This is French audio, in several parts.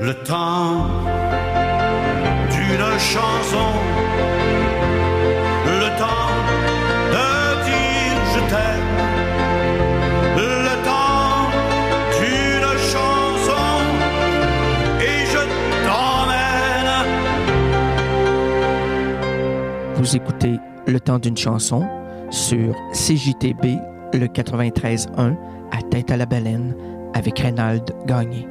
le temps d'une chanson, le temps de dire je t'aime, le temps d'une chanson, et je t'emmène. Vous écoutez Le temps d'une chanson sur CJTB le 93.1 à Tête à la Baleine avec Reynald Gagné.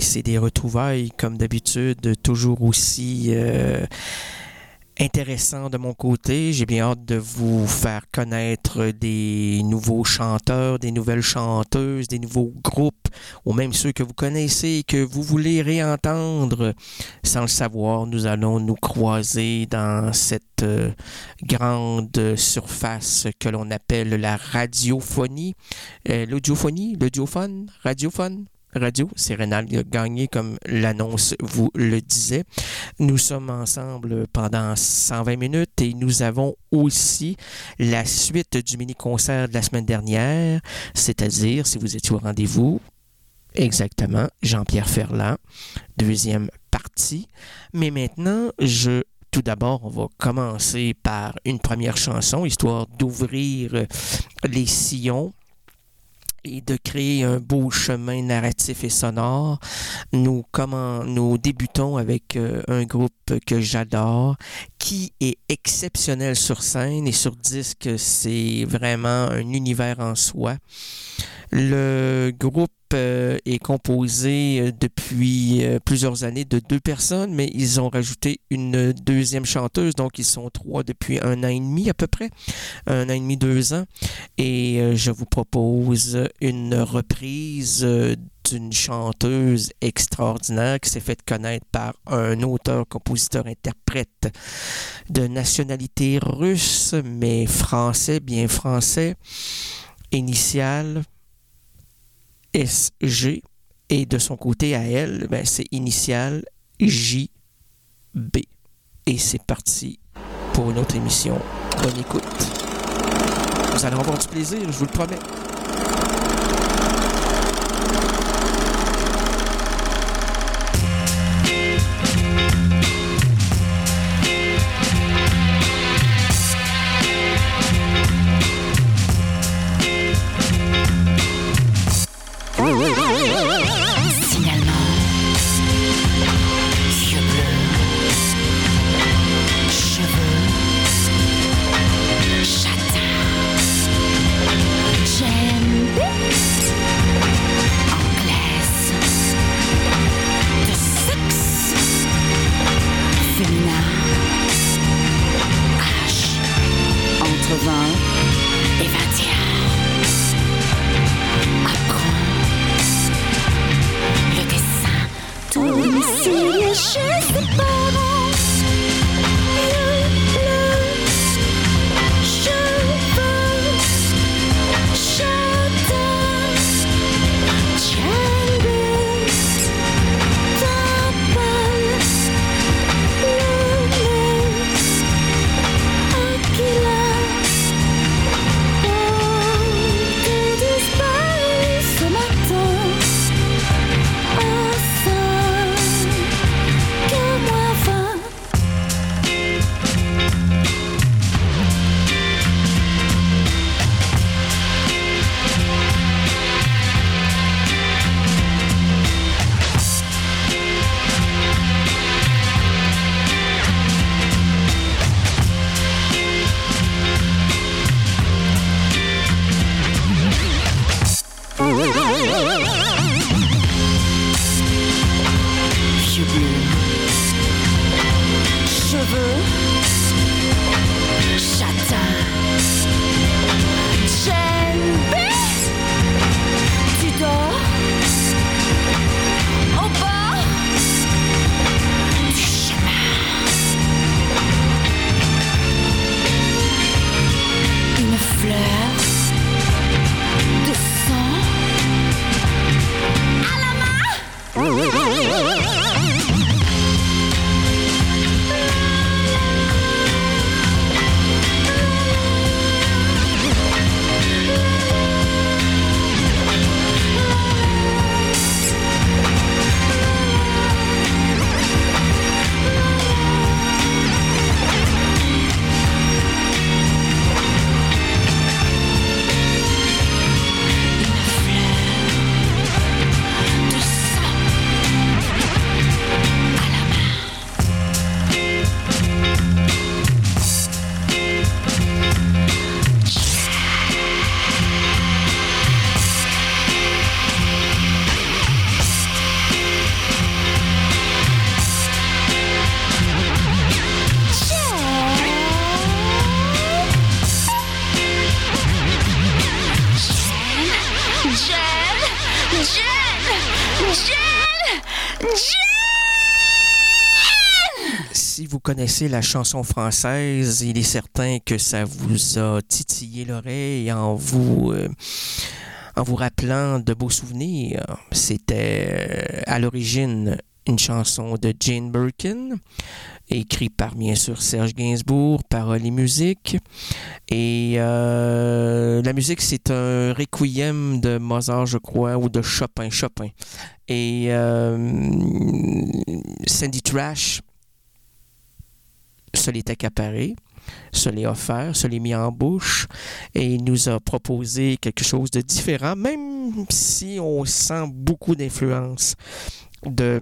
C'est des retrouvailles, comme d'habitude, toujours aussi euh, intéressant de mon côté. J'ai bien hâte de vous faire connaître des nouveaux chanteurs, des nouvelles chanteuses, des nouveaux groupes, ou même ceux que vous connaissez et que vous voulez réentendre. Sans le savoir, nous allons nous croiser dans cette euh, grande surface que l'on appelle la radiophonie. Euh, L'audiophone, l'audiophone, radiophone, radio. C'est Rénal Gagné, comme l'annonce vous le disait. Nous sommes ensemble pendant 120 minutes et nous avons aussi la suite du mini-concert de la semaine dernière, c'est-à-dire, si vous étiez au rendez-vous, exactement, Jean-Pierre Ferland, deuxième partie. Mais maintenant, je tout d'abord, on va commencer par une première chanson, histoire d'ouvrir les sillons et de créer un beau chemin narratif et sonore. Nous, comment, nous débutons avec euh, un groupe que j'adore, qui est exceptionnel sur scène et sur disque, c'est vraiment un univers en soi. Le groupe est composé euh, depuis euh, plusieurs années de deux personnes, mais ils ont rajouté une deuxième chanteuse, donc ils sont trois depuis un an et demi à peu près, un an et demi, deux ans. Et je vous propose une reprise d'une chanteuse extraordinaire qui s'est faite connaître par un auteur, compositeur, interprète de nationalité russe, mais français, bien français, initial SG et de son côté à elle, ben, c'est initial JB. Et c'est parti pour une autre émission. Bonne écoute. Vous allez avoir du plaisir, je vous le promets. La chanson française, il est certain que ça vous a titillé l'oreille en vous euh, en vous rappelant de beaux souvenirs. C'était à l'origine une chanson de Jane Birkin, écrite par bien sûr Serge Gainsbourg, paroles et musique. Et euh, la musique, c'est un requiem de Mozart, je crois, ou de Chopin, Chopin. Et euh, Sandy Trash se l'est accaparé se l'est offert, se l'est mis en bouche et il nous a proposé quelque chose de différent, même si on sent beaucoup d'influence de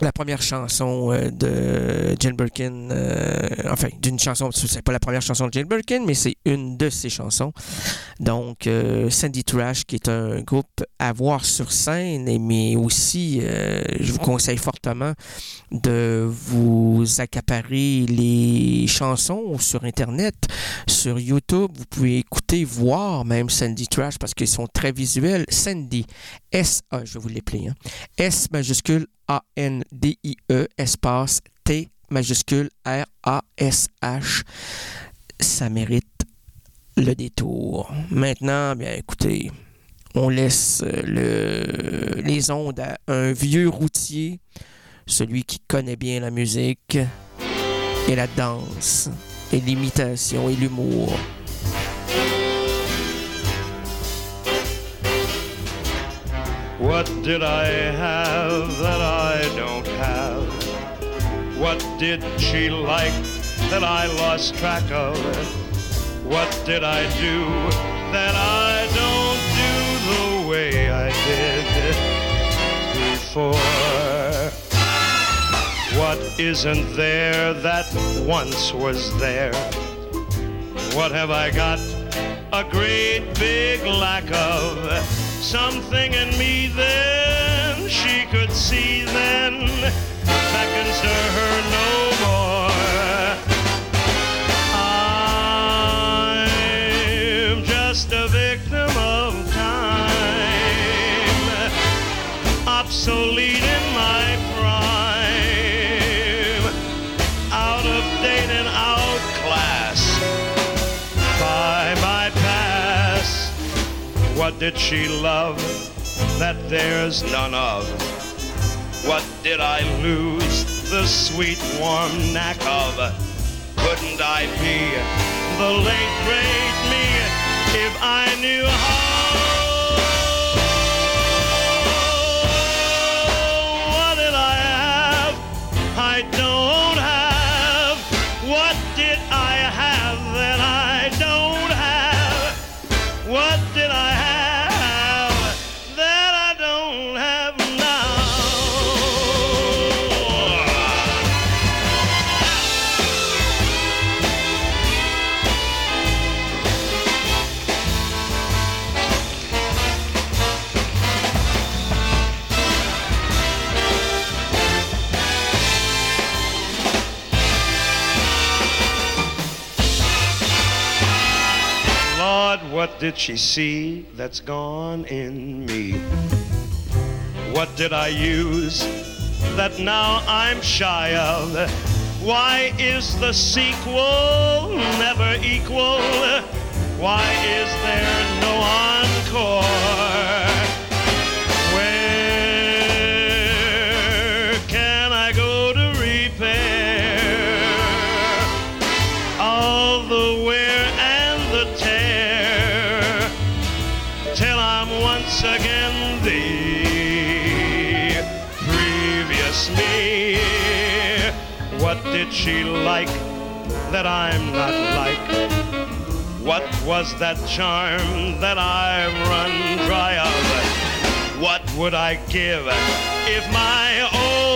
la première chanson euh, de Jane Birkin, euh, enfin d'une chanson, c'est pas la première chanson de Jane Birkin, mais c'est une de ses chansons. Donc euh, Sandy Trash, qui est un groupe à voir sur scène, mais aussi, je vous conseille fortement de vous accaparer les chansons sur Internet, sur YouTube. Vous pouvez écouter, voir même Sandy Trash parce qu'ils sont très visuels. Sandy, S-A, je vais vous l'appeler, hein. S majuscule a-N-D-I-E, espace T majuscule R-A-S-H. Ça mérite le détour. Maintenant, bien écoutez, on laisse le, les ondes à un vieux routier, celui qui connaît bien la musique et la danse et l'imitation et l'humour. What did I have that I don't have? What did she like that I lost track of? What did I do that I don't do the way I did before? What isn't there that once was there? What have I got a great big lack of? Something in me then. She could see then. Beckons to her no more. I'm just a victim of time, obsolete did she love that there's none of? What did I lose the sweet warm knack of? Couldn't I be the late great me if I knew how? What did I have? I don't did she see that's gone in me? What did I use that now I'm shy of? Why is the sequel never equal? Why is there no encore? She like that I'm not like? What was that charm that I've run dry of? What would I give if my old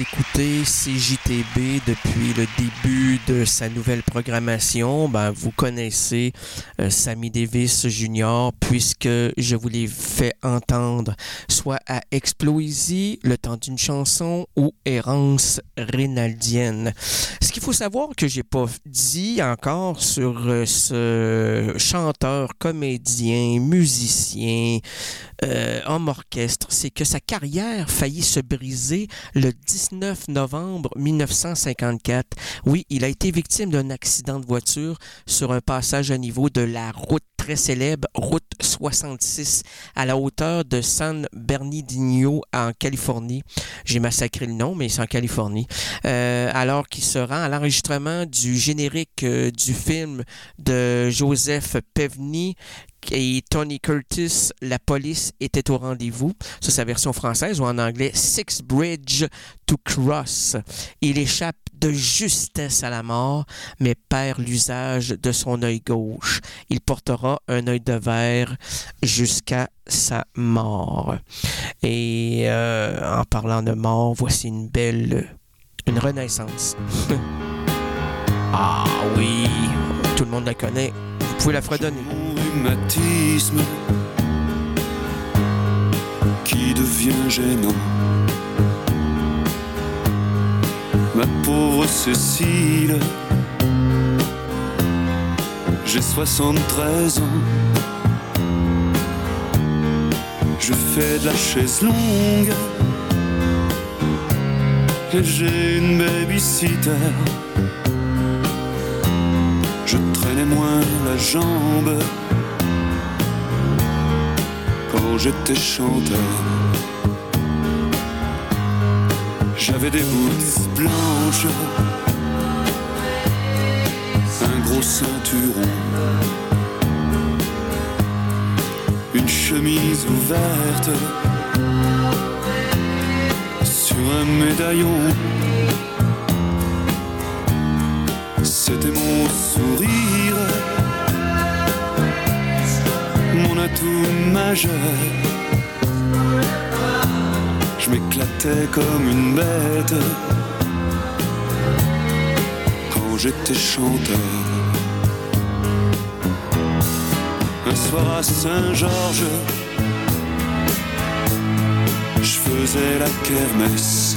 Écoutez CJTB depuis le début de sa nouvelle programmation. Ben, vous connaissez euh, Sammy Davis Jr. puisque je vous l'ai fait entendre soit à Explosie, le temps d'une chanson ou Errance Rénaldienne. Ce qu'il faut savoir que j'ai pas dit encore sur euh, ce chanteur, comédien, musicien, euh, homme orchestre, c'est que sa carrière faillit se briser le 19 novembre 1954. Oui, il a été victime d'un accident de voiture sur un passage à niveau de la route très célèbre route 66 à la hauteur de San Bernardino en Californie. J'ai massacré le nom, mais c'est en Californie. Euh, alors qu'il se rend à l'enregistrement du générique euh, du film de Joseph Pevny et Tony Curtis, la police était au rendez-vous. Ça, c'est version française ou en anglais, Six Bridge to Cross. Il échappe de justesse à la mort, mais perd l'usage de son œil gauche. Il portera un œil de verre jusqu'à sa mort. Et euh, en parlant de mort, voici une belle, une renaissance. ah oui, tout le monde la connaît. Vous pouvez la fredonner. Qui devient gênant. Ma pauvre Cécile, j'ai 73 ans. Je fais de la chaise longue et j'ai une babysitter. Je traînais moins la jambe quand j'étais chanteur. J'avais des boules blanches, un gros ceinturon, une chemise ouverte sur un médaillon. C'était mon sourire, atout majeur je m'éclatais comme une bête quand j'étais chanteur. Un soir à Saint-Georges, je faisais la kermesse.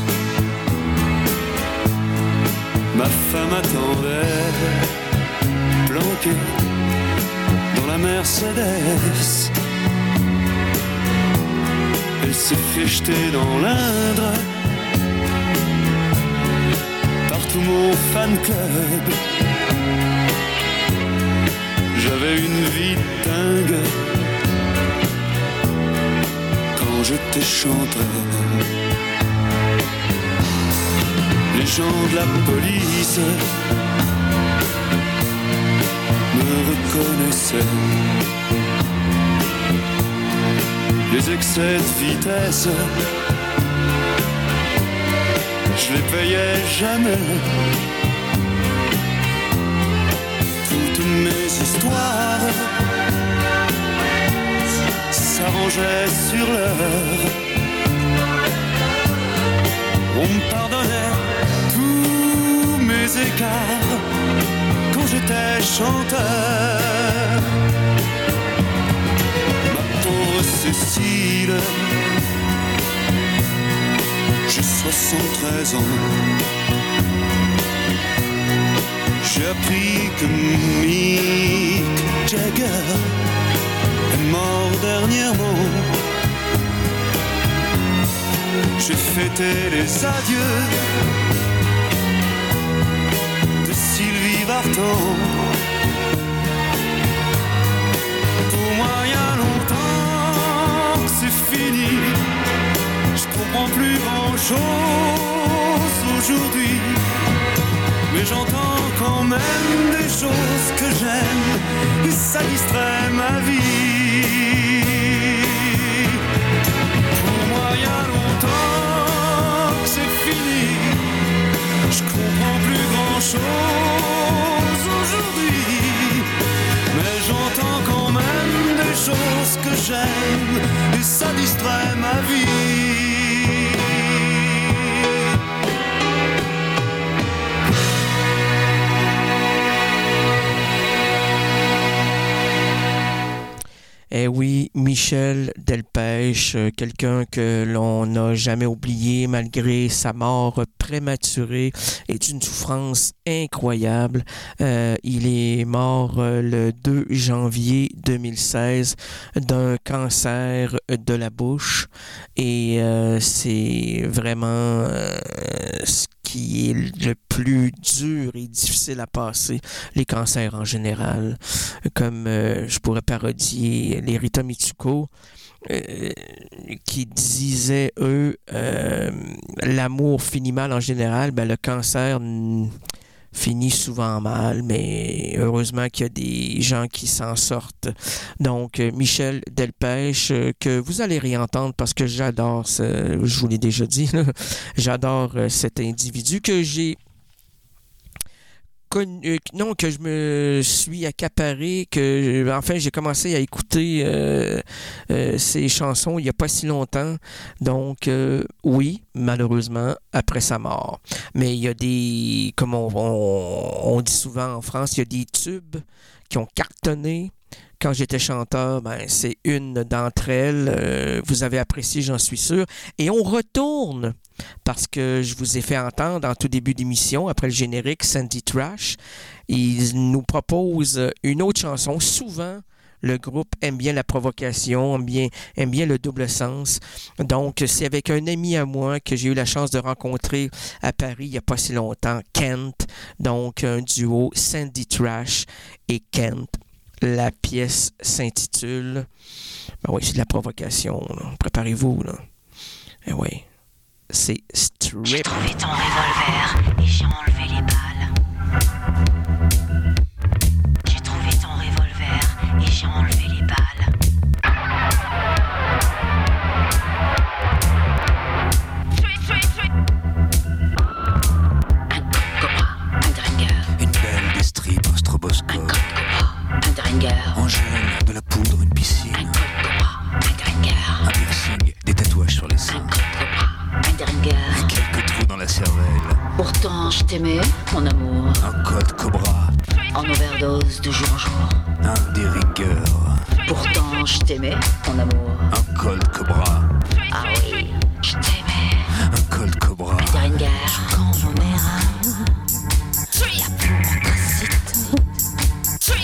Ma femme attendait, planquée dans la Mercedes. Elle s'est fait jeter dans l'Indre par tout mon fan club. J'avais une vie dingue quand j'étais chanteur. Les gens de la police les excès de vitesse. Je les payais jamais. Toutes mes histoires s'arrangeaient sur l'heure. On me pardonnait tous mes écarts j'étais chanteur. Cécile. J'ai 73 ans. J'ai appris que Mick Jagger est mort dernièrement. J'ai fêté les adieux Pour moi, il y a longtemps que c'est fini. Je comprends plus grand chose aujourd'hui. Mais j'entends quand même des choses que j'aime et ça distrait ma vie. Je comprends plus grand chose aujourd'hui. Mais j'entends quand même des choses que j'aime et ça distrait ma vie. Michel Delpech, euh, quelqu'un que l'on n'a jamais oublié malgré sa mort prématurée et d'une souffrance incroyable. Euh, il est mort euh, le 2 janvier 2016 d'un cancer de la bouche et c'est vraiment qui est le plus dur et difficile à passer, les cancers en général. Comme je pourrais parodier les Rita Mitsuko, euh, qui disaient, eux, euh, l'amour finit mal en général, ben, le cancer finit souvent mal, mais heureusement qu'il y a des gens qui s'en sortent. Donc, euh, Michel Delpech, que vous allez réentendre parce que j'adore, je vous l'ai déjà dit, j'adore cet individu que j'ai euh, non, que je me suis accaparé, que enfin j'ai commencé à écouter euh, euh, ces chansons il n'y a pas si longtemps. Donc oui, malheureusement, après sa mort. Mais il y a des, comme on, dit souvent en France, il y a des tubes qui ont cartonné quand j'étais chanteur, ben, c'est une d'entre elles. vous avez apprécié, j'en suis sûr. Et on retourne parce que je vous ai fait entendre en tout début d'émission, après le générique, Sandy Trash. Il nous propose une autre chanson. Souvent, le groupe aime bien la provocation, aime bien, aime bien le double sens. Donc, c'est avec un ami à moi que j'ai eu la chance de rencontrer à Paris il n'y a pas si longtemps, Kent. Donc, un duo Sandy Trash et Kent. La pièce s'intitule. Ben oui, c'est de la provocation. Préparez-vous. Là. Eh oui c'est Strip. J'ai trouvé ton revolver et j'ai enlevé les balles. Un dringer. Angèle, de la poudre, une piscine. Un cobra, un dringer. Un piercing, des tatouages sur les seins. Un cobra, Quelques trous dans la cervelle. Pourtant, je t'aimais, mon amour. Un code cobra. En overdose de jour en jour. Un des rigueurs. Pourtant, je t'aimais, mon amour. Un code cobra. Ah oui, je t'aimais. Un code cobra. Un Deringer.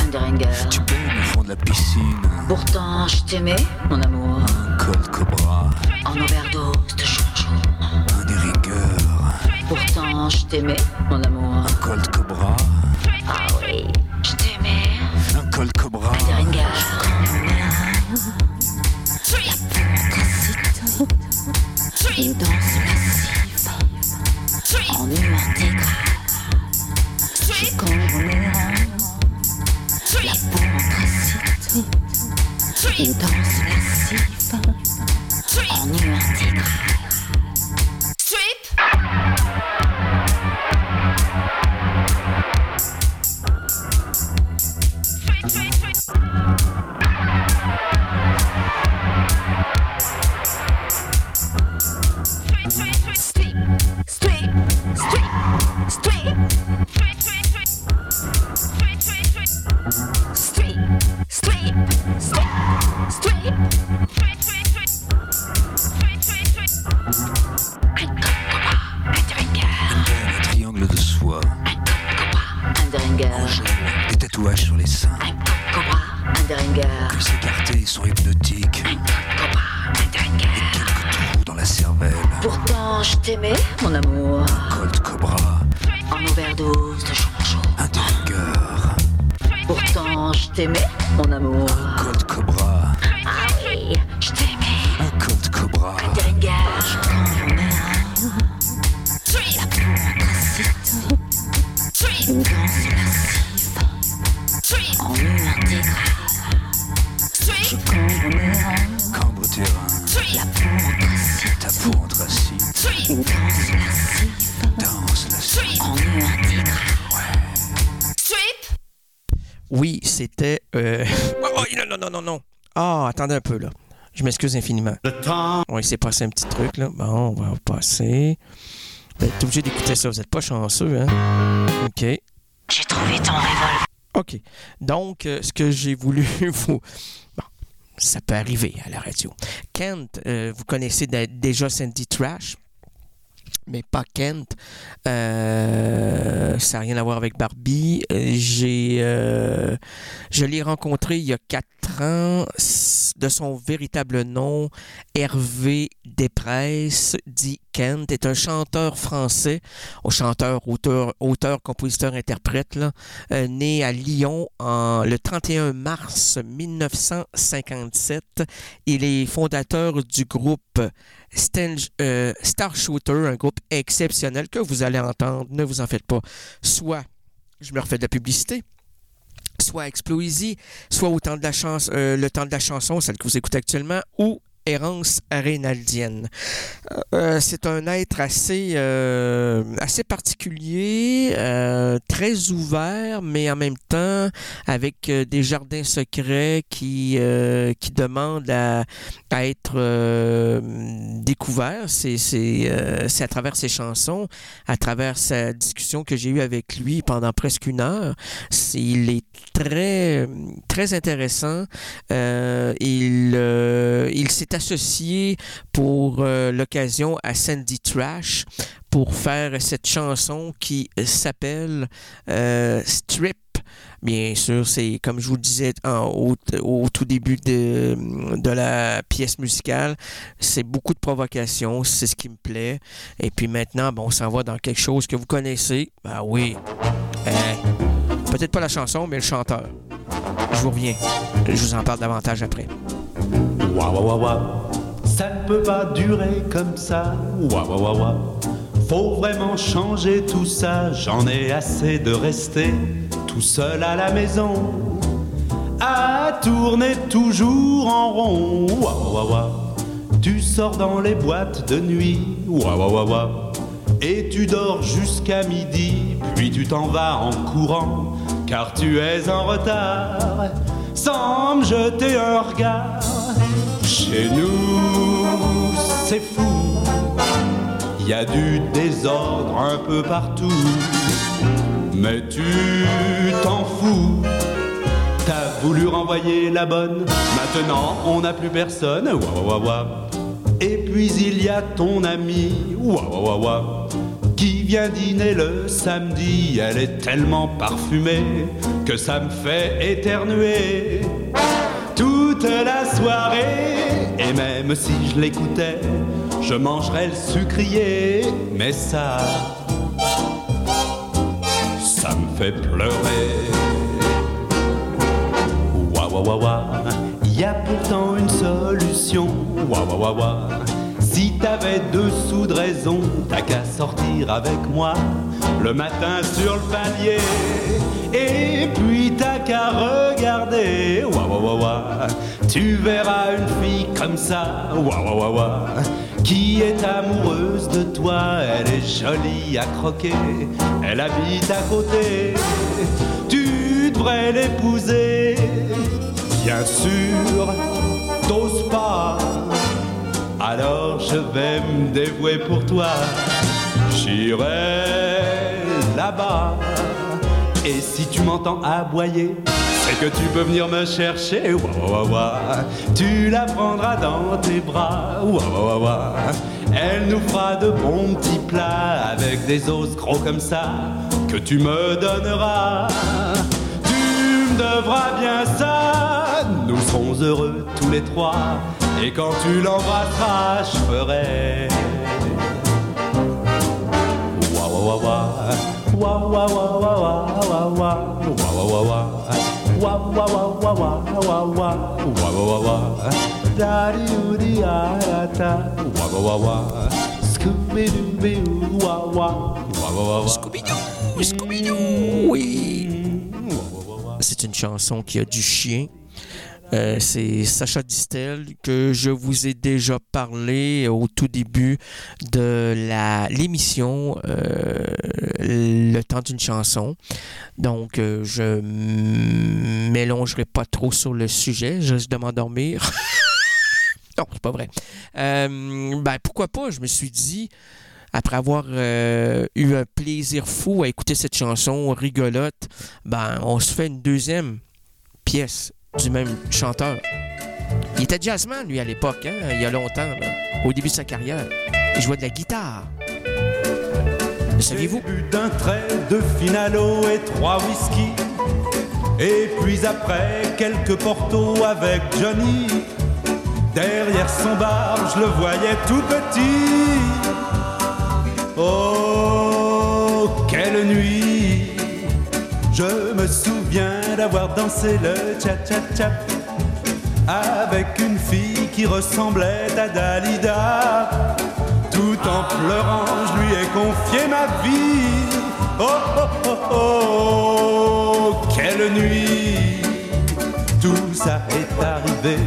un deringer Tu baignes au fond de la piscine. Pourtant je t'aimais, mon amour. Un code cobra. En overdose de jour Un des rigueurs Pourtant je t'aimais, mon amour. Un col cobra m'excuse infiniment. Le temps On va essayer de passer un petit truc, là. Bon, on va passer. Vous êtes obligé d'écouter ça. Vous n'êtes pas chanceux, hein? OK. J'ai trouvé ton revolver. OK. Donc, euh, ce que j'ai voulu vous. Bon, ça peut arriver à la radio. Kent, euh, vous connaissez dé- déjà Sandy Trash, mais pas Kent. Euh, ça n'a rien à voir avec Barbie. J'ai, euh, je l'ai rencontré il y a quatre ans de son véritable nom, Hervé Després, dit Kent, est un chanteur français, chanteur, auteur, auteur, compositeur, interprète, euh, né à Lyon le 31 mars 1957. Il est fondateur du groupe Stan- euh, Shooter, un groupe exceptionnel que vous allez entendre, ne vous en faites pas. Soit, je me refais de la publicité, soit Explosie, soit euh, le temps de la chanson, celle que vous écoutez actuellement, ou Errance Reynaldienne. Euh, c'est un être assez, euh, assez particulier, euh, très ouvert, mais en même temps avec euh, des jardins secrets qui, euh, qui demandent à, à être euh, découverts. C'est c'est, euh, c'est à travers ses chansons, à travers sa discussion que j'ai eue avec lui pendant presque une heure. Il est très, très intéressant. Euh, il euh, il s'est associé pour euh, l'occasion à Sandy Trash pour faire cette chanson qui s'appelle Strip. Bien sûr, c'est comme je vous le disais en- au, au tout début de, de la pièce musicale, c'est beaucoup de provocation, c'est ce qui me plaît. Et puis maintenant, bon, on s'en va dans quelque chose que vous connaissez. Ah oui. Peut-être pas la chanson, mais le chanteur. Je vous reviens. Je vous en parle davantage après. Ouah, ouah, ouah. Ça ne peut pas durer comme ça. Ouah, ouah, ouah. Faut vraiment changer tout ça. J'en ai assez de rester tout seul à la maison. À tourner toujours en rond. Ouah, ouah, ouah. Tu sors dans les boîtes de nuit. Ouah, ouah, ouah. Et tu dors jusqu'à midi. Puis tu t'en vas en courant. Car tu es en retard. Sans me jeter un regard. Chez nous, c'est fou. Il y a du désordre un peu partout. Mais tu t'en fous. T'as voulu renvoyer la bonne. Maintenant, on n'a plus personne. Ouah, ouah, ouah. Et puis il y a ton ami. Ouah, ouah, ouah. Qui vient dîner le samedi. Elle est tellement parfumée que ça me fait éternuer toute la soirée. Et même si je l'écoutais, je mangerais le sucrier. Mais ça, ça me fait pleurer. Ouah, ouah, ouah, ouah. Y a pourtant une solution. Ouah, ouah, ouah, ouah. Si t'avais deux sous de raison, t'as qu'à sortir avec moi le matin sur le palier. Et puis t'as qu'à regarder. Ouah, ouah, ouah, ouah. Tu verras une fille comme ça. Ouah, ouah, ouah. Qui est amoureuse de toi, elle est jolie à croquer, elle habite à côté, tu devrais l'épouser, bien sûr, t'oses pas, alors je vais me dévouer pour toi, j'irai là-bas, et si tu m'entends aboyer, c'est que tu peux venir me chercher, ouah, ouah, tu la prendras dans tes bras, elle nous fera de bons petits plats avec des os gros comme ça que tu me donneras. Tu me devras bien ça, nous serons heureux tous les trois, et quand tu l'embrasseras, je ferai. C'est une chanson qui a du chien. Euh, c'est Sacha Distel que je vous ai déjà parlé au tout début de la l'émission euh, Le temps d'une chanson. Donc, euh, je m- m'élongerai pas trop sur le sujet, je risque de m'endormir. non, c'est pas vrai. Euh, ben, pourquoi pas? Je me suis dit, après avoir eu un plaisir fou à écouter cette chanson rigolote, ben, on se fait une deuxième pièce du même chanteur. Il était jazzman, lui, à l'époque, hein, il y a longtemps, au début de sa carrière. Il jouait de la guitare. Le saviez-vous? D'un trait de finalo et trois whisky. Et puis après, quelques portos avec Johnny. Derrière son bar, je le voyais tout petit. Oh, quelle nuit! Je me souviens d'avoir dansé le cha-cha-cha avec une fille qui ressemblait à Dalida. Tout en pleurant, je lui ai confié ma vie. Oh oh oh oh, quelle nuit! Tout ça est arrivé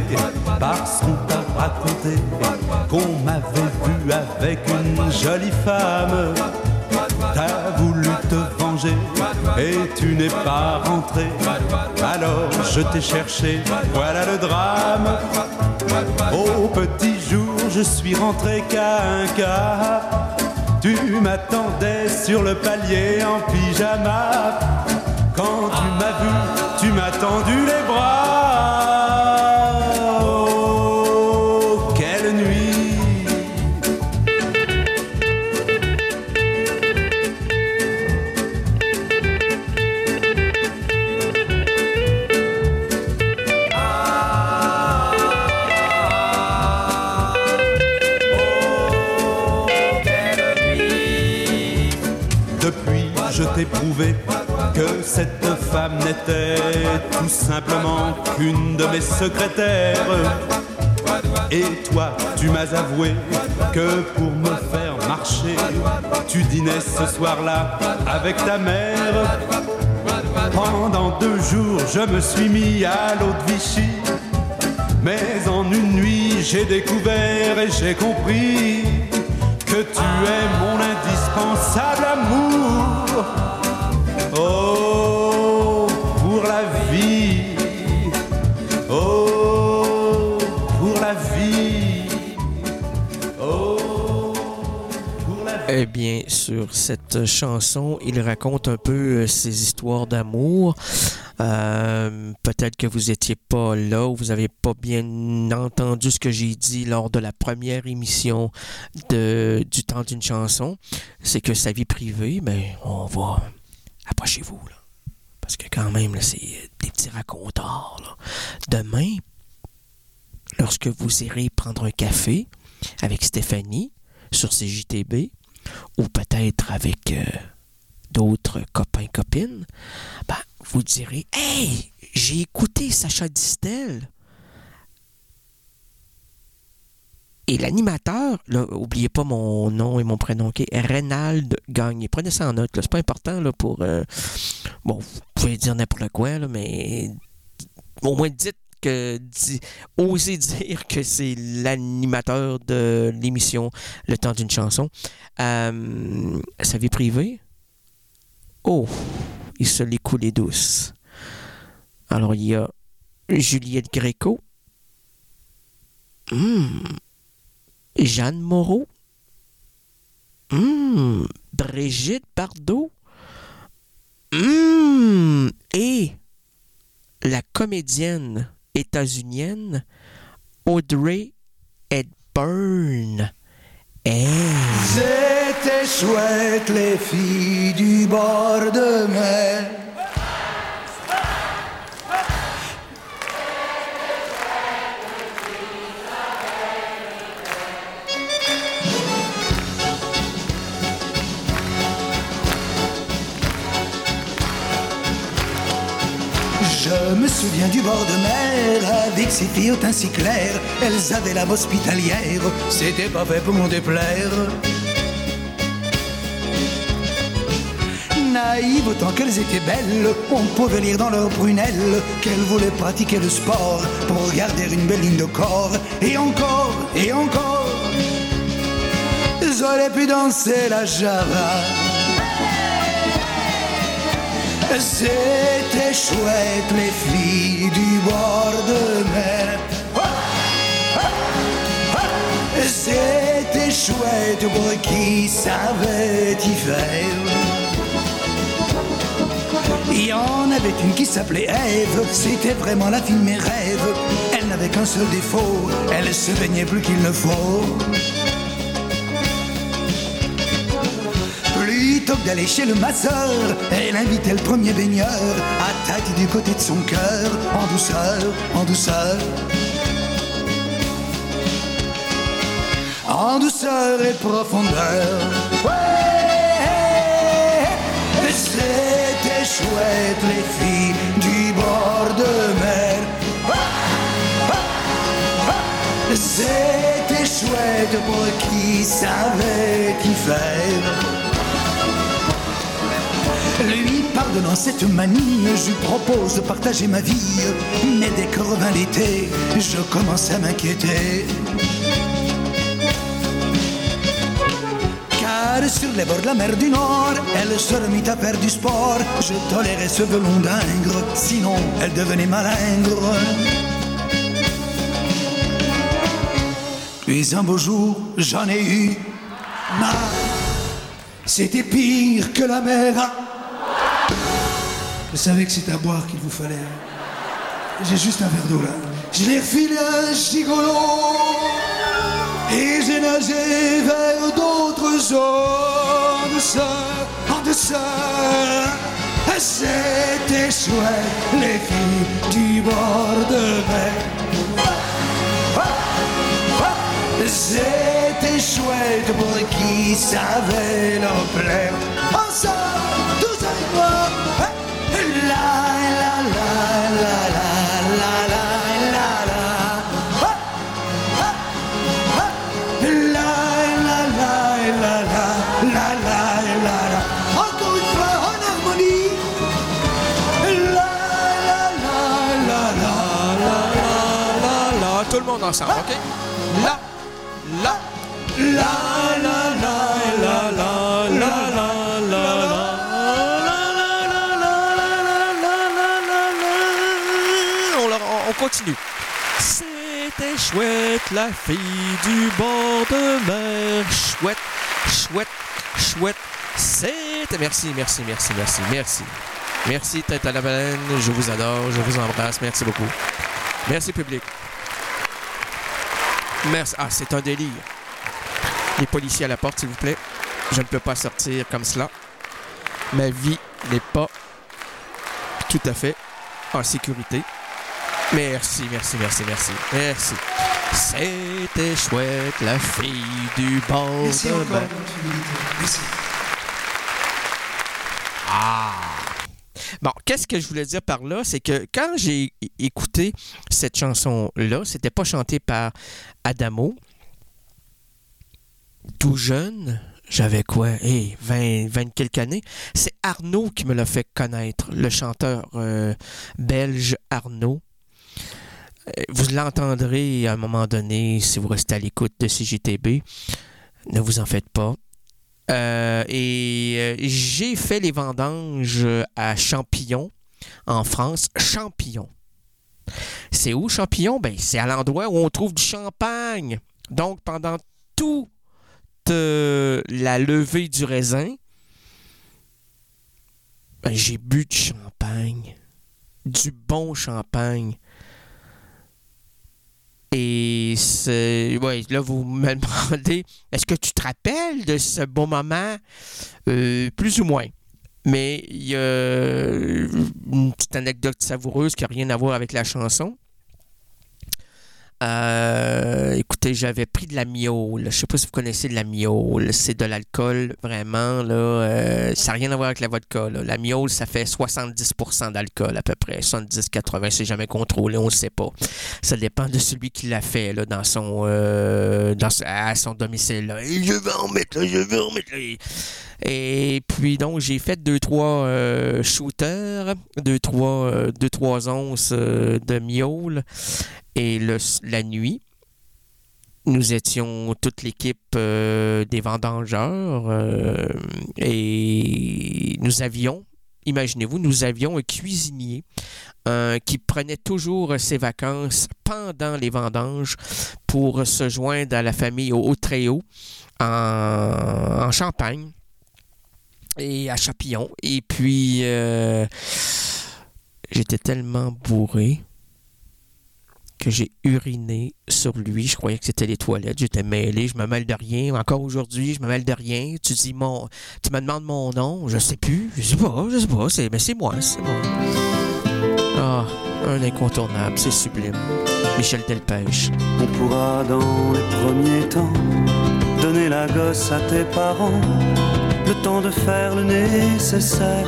parce qu'on t'a raconté qu'on m'avait vu avec une jolie femme. T'as voulu te et tu n'es pas rentré. Alors je t'ai cherché, voilà le drame. Au petit jour, je suis rentré qu'à un cas. Tu m'attendais sur le palier en pyjama. Quand tu m'as vu, tu m'as tendu les bras. Que cette femme n'était tout simplement qu'une de mes secrétaires. Et toi, tu m'as avoué que pour me faire marcher, tu dînais ce soir-là avec ta mère. Pendant deux jours, je me suis mis à l'eau de Vichy. Mais en une nuit, j'ai découvert et j'ai compris que tu es mon indispensable amour. Bien, sur cette chanson, il raconte un peu euh, ses histoires d'amour. Euh, Peut-être que vous étiez pas là ou vous avez pas bien entendu ce que j'ai dit lors de la première émission de, du temps d'une chanson. C'est que sa vie privée, ben, on va approchez-vous parce que quand même c'est des petits racontars. Demain, lorsque vous irez prendre un café avec Stéphanie sur CJTB, ou peut-être avec euh, d'autres copains copines, ben, vous direz Hey, j'ai écouté Sacha Distel. Et l'animateur, là, pas mon nom et mon prénom, ok? Reynald Gagné. Prenez ça en note, c'est pas important là, pour. euh, bon, vous pouvez dire n'importe quoi, là, mais au moins dites osez dire que c'est l'animateur de l'émission Le temps d'une chanson. Euh, sa vie privée? Oh, il se l'est coulé douce. Alors, il y a Juliette Gréco. Hmm. Jeanne Moreau. Hmm. Brigitte Bardot. Hmm. Et la comédienne états-unienne Audrey Hepburn. Hey. C'était chouette les filles du bord de mer. Me souviens du bord de mer avec ces filles au teint si clair. Elles avaient l'âme hospitalière, c'était pas fait pour m'en déplaire. Naïves autant qu'elles étaient belles, on pouvait lire dans leurs prunelles qu'elles voulaient pratiquer le sport pour garder une belle ligne de corps. Et encore, et encore, j'aurais pu danser la java. C'était chouette les filles du bord de mer. C'était chouette pour qui savait y faire. Il y en avait une qui s'appelait Ève, c'était vraiment la fille de mes rêves. Elle n'avait qu'un seul défaut, elle se baignait plus qu'il ne faut. D'aller chez le masseur, elle invitait le premier baigneur à tâter du côté de son cœur, en douceur, en douceur. En douceur et profondeur. Ouais, c'était chouette les filles du bord de mer. C'était chouette pour qui savait qui faire. Lui pardonnant cette manie, je lui propose de partager ma vie. Mais dès que revint l'été, je commence à m'inquiéter. Car sur les bords de la mer du Nord, elle se remit à faire du sport. Je tolérais ce velon d'ingre, sinon elle devenait malingre. Puis un beau jour, j'en ai eu marre. C'était pire que la mer. Je savais que c'était à boire qu'il vous fallait. J'ai juste un verre d'eau là. Je l'ai refilé un gigolo et j'ai nagé vers d'autres en douceur, en douceur. C'était chouette, les filles du bord de mer. C'était chouette pour qui savait leur plaire. Ensemble, tous avec moi. On continue. C'était chouette, la fille du bord de mer. Chouette, chouette, chouette. C'était. Merci, merci, merci, merci, merci. Merci, tête à la baleine. Je vous adore, je vous embrasse. Merci beaucoup. Merci, public. Merci. Ah, c'est un délire. Les policiers à la porte, s'il vous plaît. Je ne peux pas sortir comme cela. Ma vie n'est pas tout à fait en sécurité. Merci, merci, merci, merci, merci. C'était chouette, la fille du bord Merci de mer. de votre humilité. Merci. Bon, qu'est-ce que je voulais dire par là? C'est que quand j'ai écouté cette chanson-là, c'était pas chanté par Adamo. Tout jeune, j'avais quoi? Hey, 20, 20 quelques années. C'est Arnaud qui me l'a fait connaître, le chanteur euh, belge Arnaud. Euh, Vous l'entendrez à un moment donné si vous restez à l'écoute de CJTB. Ne vous en faites pas. Euh, et euh, j'ai fait les vendanges à Champillon, en France. Champillon. C'est où Champillon? Ben, c'est à l'endroit où on trouve du champagne. Donc, pendant toute euh, la levée du raisin, ben, j'ai bu du champagne. Du bon champagne. Et. Ouais, là, vous me demandez, est-ce que tu te rappelles de ce bon moment? Euh, plus ou moins. Mais il y a une petite anecdote savoureuse qui n'a rien à voir avec la chanson. Euh, écoutez, j'avais pris de la miaule. Je sais pas si vous connaissez de la miaule. C'est de l'alcool, vraiment. Là, euh, ça n'a rien à voir avec la vodka. La miaule, ça fait 70% d'alcool à peu près. 70-80, c'est jamais contrôlé, on ne sait pas. Ça dépend de celui qui l'a fait là, dans son, euh, dans, à son domicile. là. Je vais en mettre là, je vais en mettre là. Et puis donc j'ai fait deux trois shooters, deux trois deux trois onces de miaule et la nuit. Nous étions toute l'équipe euh, des vendangeurs euh, et nous avions, imaginez-vous, nous avions un cuisinier euh, qui prenait toujours ses vacances pendant les vendanges pour se joindre à la famille au Haut-Tréau en, en Champagne et à Chapillon. Et puis, j'étais tellement bourré que j'ai uriné sur lui. Je croyais que c'était les toilettes. J'étais mêlé. Je me mêle de rien. Encore aujourd'hui, je me mêle de rien. Tu dis mon, tu me demandes mon nom. Je sais plus. Je sais pas. Je sais pas. C'est, mais c'est moi. C'est moi. Ah, un incontournable. C'est sublime. Michel Delpech. On pourra dans les premiers temps donner la gosse à tes parents, le temps de faire le nécessaire.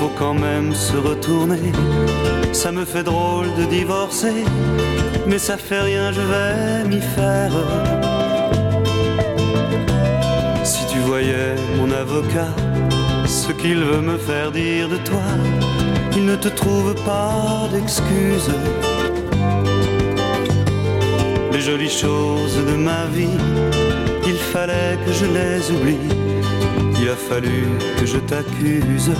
Faut quand même se retourner, ça me fait drôle de divorcer, mais ça fait rien, je vais m'y faire. Si tu voyais mon avocat, ce qu'il veut me faire dire de toi, il ne te trouve pas d'excuses. Les jolies choses de ma vie, il fallait que je les oublie. Il a fallu que je t'accuse.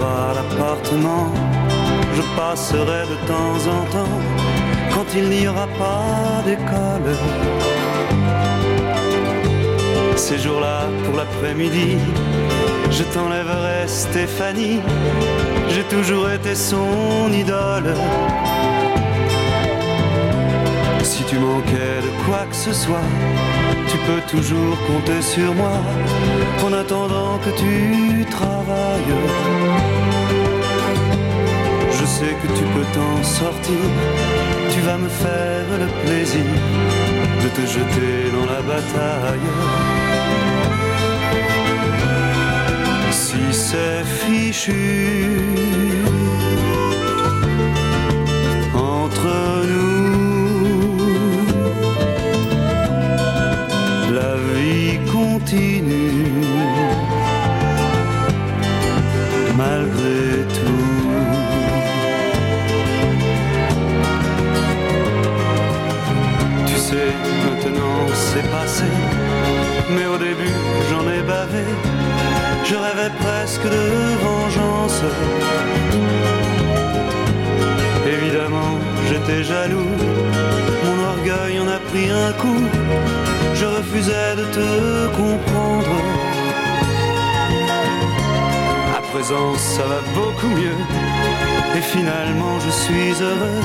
L'appartement, je passerai de temps en temps quand il n'y aura pas d'école. Ces jours-là, pour l'après-midi, je t'enlèverai Stéphanie. J'ai toujours été son idole. Si tu manquais de quoi que ce soit, tu peux toujours compter sur moi en attendant que tu travailles. Je sais que tu peux t'en sortir, tu vas me faire le plaisir de te jeter dans la bataille. Si c'est fichu entre nous, malgré tout. Tu sais, maintenant c'est passé, mais au début j'en ai bavé. Je rêvais presque de vengeance. Évidemment, j'étais jaloux. Mon orgueil en a pris un coup. Je refusais de te comprendre. À présent, ça va beaucoup mieux. Et finalement, je suis heureux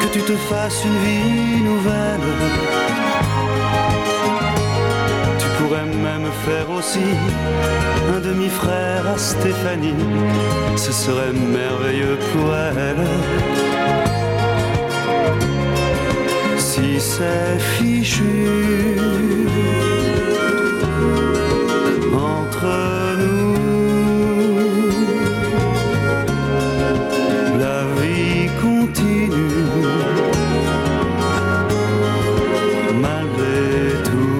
que tu te fasses une vie nouvelle. Tu pourrais même faire aussi un demi-frère à Stéphanie. Ce serait merveilleux pour elle. Si c'est fichu entre nous, la vie continue malgré tout.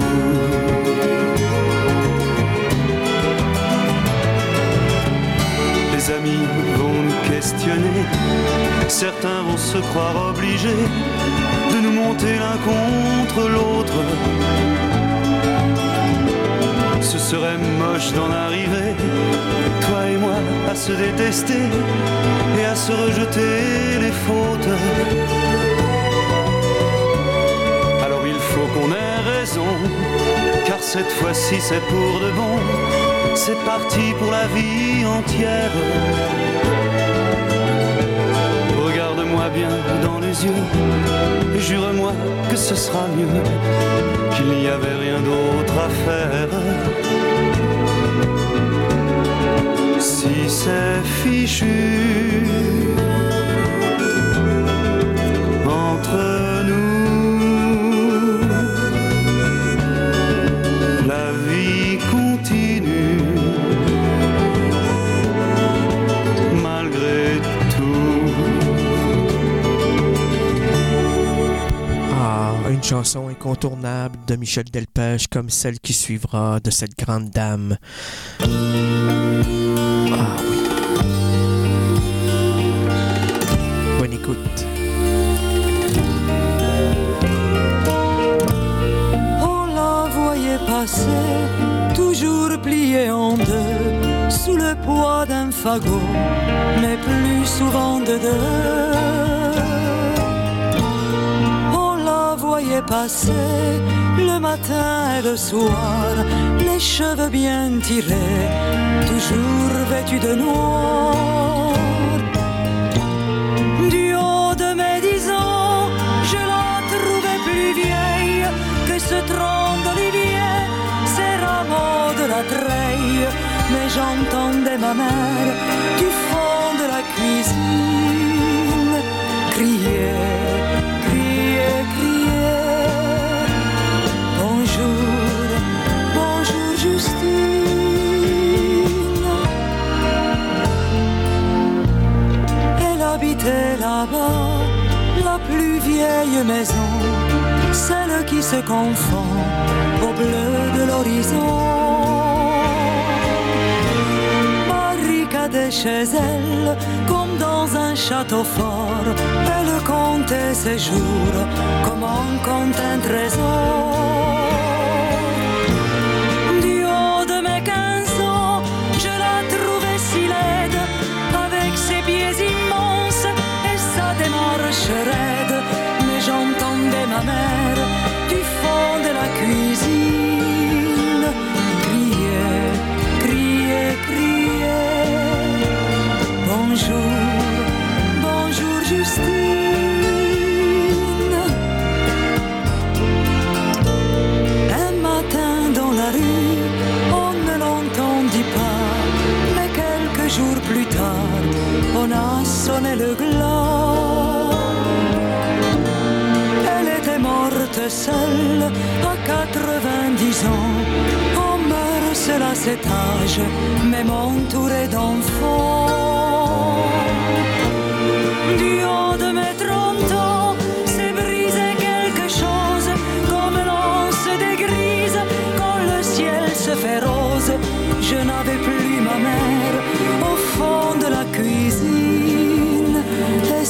Les amis vont nous questionner, certains vont se croire obligés l'un contre l'autre. Ce serait moche d'en arriver, toi et moi, à se détester et à se rejeter les fautes. Alors il faut qu'on ait raison, car cette fois-ci c'est pour de bon. C'est parti pour la vie entière. Bien dans les yeux et jure-moi que ce sera mieux, qu'il n'y avait rien d'autre à faire. Si c'est fichu une incontournable de Michel Delpech comme celle qui suivra de cette grande dame. Ah oui. Bonne écoute. On la voyait passer, toujours pliée en deux, sous le poids d'un fagot, mais plus souvent de deux. Le matin et le soir, les cheveux bien tirés, toujours vêtus de noir. Du haut de mes dix ans, je la trouvais plus vieille que ce tronc d'olivier, ces rameaux de la treille. Mais j'entendais ma mère du fond de la cuisine vieille maison, celle qui se confond au bleu de l'horizon. Barricadée chez elle, comme dans un château fort, elle comptait ses jours comme on compte un trésor. Du haut de mes quinze ans, je la trouvais si laide, avec ses pieds immenses et sa démarche raide. J'entendais ma mère du fond de la cuisine crier, crier, crier. Bonjour, bonjour Justine. Un matin dans la rue, on ne l'entendit pas. Mais quelques jours plus tard, on a sonné le glas. Seule à 90 ans. On meurt seul à cet âge, même entouré d'enfants. Du haut de mes 30 ans, s'est brisé quelque chose, comme l'anse des grises, quand le ciel se fait rose. Je n'avais plus ma mère au fond de la cuisine, et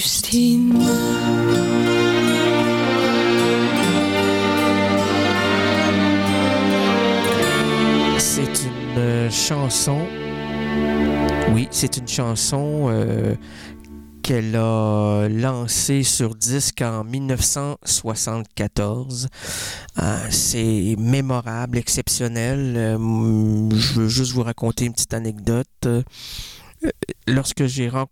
Justine. C'est une euh, chanson. Oui, c'est une chanson euh, qu'elle a lancée sur disque en 1974. Euh, c'est mémorable, exceptionnel. Euh, je veux juste vous raconter une petite anecdote. Lorsque j'ai ren-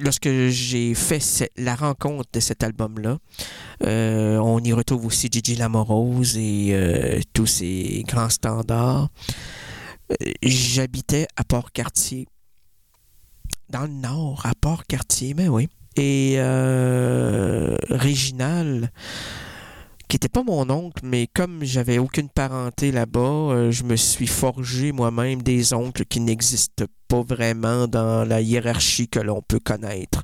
Lorsque j'ai fait la rencontre de cet album-là, euh, on y retrouve aussi Gigi Lamorose et euh, tous ces grands standards. Euh, J'habitais à Port-Cartier. Dans le nord, à Port-Cartier, mais oui. Et Réginal, qui n'était pas mon oncle, mais comme j'avais aucune parenté là-bas, je me suis forgé moi-même des oncles qui n'existent vraiment dans la hiérarchie que l'on peut connaître.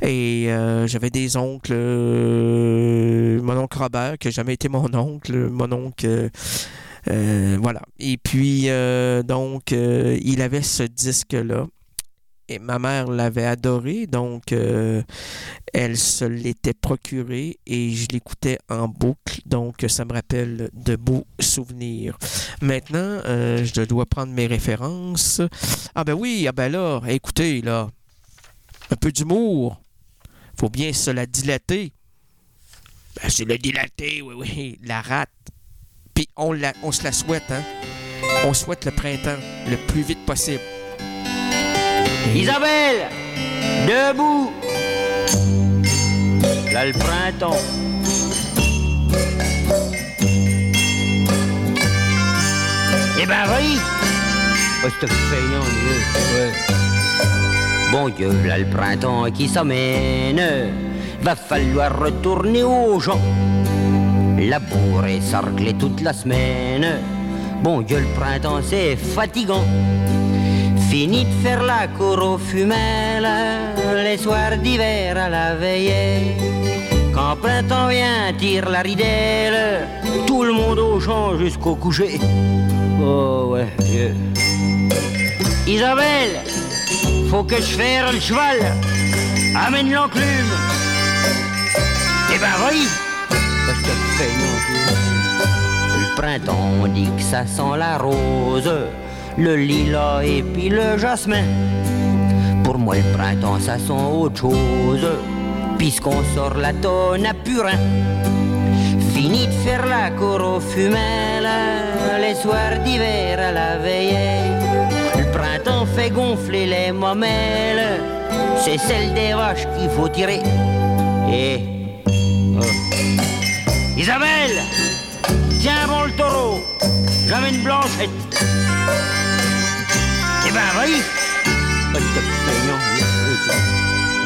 Et euh, j'avais des oncles, euh, mon oncle Robert, qui n'a jamais été mon oncle, mon oncle... euh, voilà. Et puis, donc, il avait ce disque-là. Ma mère l'avait adoré, donc euh, elle se l'était procuré et je l'écoutais en boucle, donc ça me rappelle de beaux souvenirs. Maintenant, euh, je dois prendre mes références. Ah ben oui, ah ben là, écoutez, là, un peu d'humour. Faut bien se la dilater. Ben, c'est le dilaté, oui, oui, la rate. Puis on, la, on se la souhaite, hein. On souhaite le printemps le plus vite possible. Isabelle, debout. Là le printemps. Eh ben oui. Oh, c'est payant, Dieu. Ouais. Bon Dieu, là le printemps qui s'amène. Va falloir retourner aux gens. Labourer, sarcler toute la semaine. Bon Dieu, le printemps c'est fatigant. Fini de faire la cour aux fumelles, les soirs d'hiver à la veillée. Quand printemps vient, tire la ridelle, tout le monde au champ jusqu'au coucher. Oh ouais, vieux. Isabelle, faut que je fasse le cheval. Amène l'enclume. Eh ben oui. Parce que fais, vieux. Le printemps, dit que ça sent la rose, le lilas et puis le jasmin. Pour moi, le printemps, ça sent autre chose, puisqu'on sort la tonne à purin. Fini de faire la cour aux fumelles, les soirs d'hiver à la veillée. Le printemps fait gonfler les mamelles, c'est celle des vaches qu'il faut tirer. Et. oh. Isabelle! Tiens bon le taureau, j'amène Blanchette.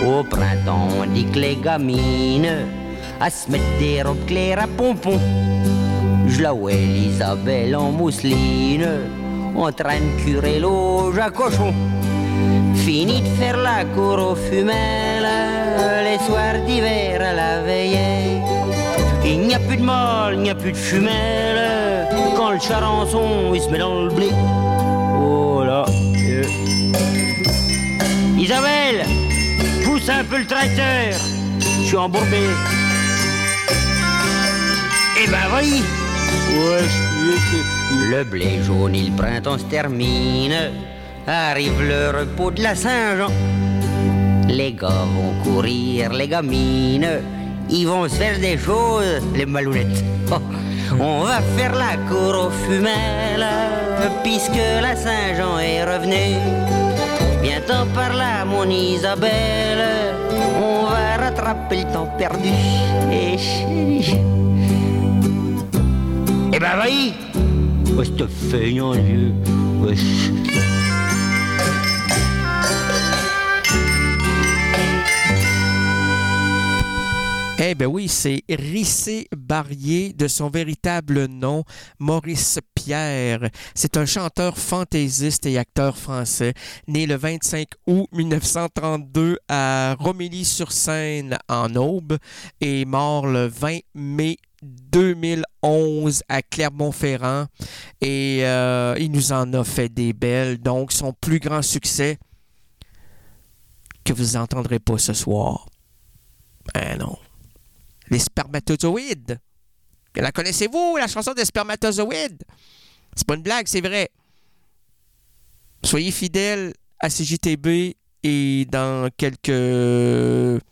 Au printemps, on dit que les gamines à se mettre des robes claires à pompons. Je la vois Isabelle en mousseline, en train de curer l'auge à cochon. Fini de faire la cour aux fumelles, les soirs d'hiver à la veillée. Il n'y a plus de mal, il n'y a plus de fumelle, quand le charançon il se met dans le blé. Isabelle, pousse un peu le tracteur, je suis embourbé. Eh ben oui. Le blé jaune et le printemps se termine. Arrive le repos de la Saint-Jean. Les gars vont courir, les gamines. Ils vont se faire des choses, les malounettes. Oh, On va faire la cour aux fumelles Puisque la Saint-Jean est revenue Viens-t'en par là, mon Isabelle On va rattraper le temps perdu Et chérie eh ben vas-y Oh, ce feignant, vieux. Wesh. Eh ben oui, c'est Rissé Barrier, de son véritable nom, Maurice Pierre. C'est un chanteur fantaisiste et acteur français, né le 25 août 1932 à Romélie-sur-Seine, en Aube, et mort le 20 mai 2011 à Clermont-Ferrand. Et euh, il nous en a fait des belles. Donc, son plus grand succès que vous n'entendrez pas ce soir. Ben non les spermatozoïdes. La connaissez-vous, la chanson des spermatozoïdes? C'est pas une blague, c'est vrai. Soyez fidèles à CJTB et dans quelques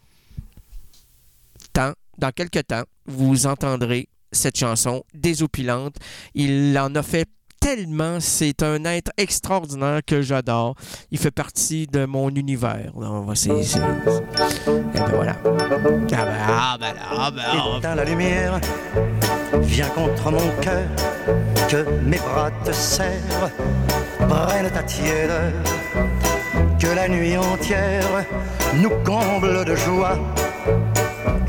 temps, dans quelques temps, vous entendrez cette chanson désopilante. Il en a fait tellement, c'est un être extraordinaire que j'adore. Il fait partie de mon univers. C'est, ben voilà. Ah ben, ah ben, ah ben, ah Éteins la lumière, viens contre mon cœur, que mes bras te serrent, prennent ta tièdeur, que la nuit entière nous comble de joie.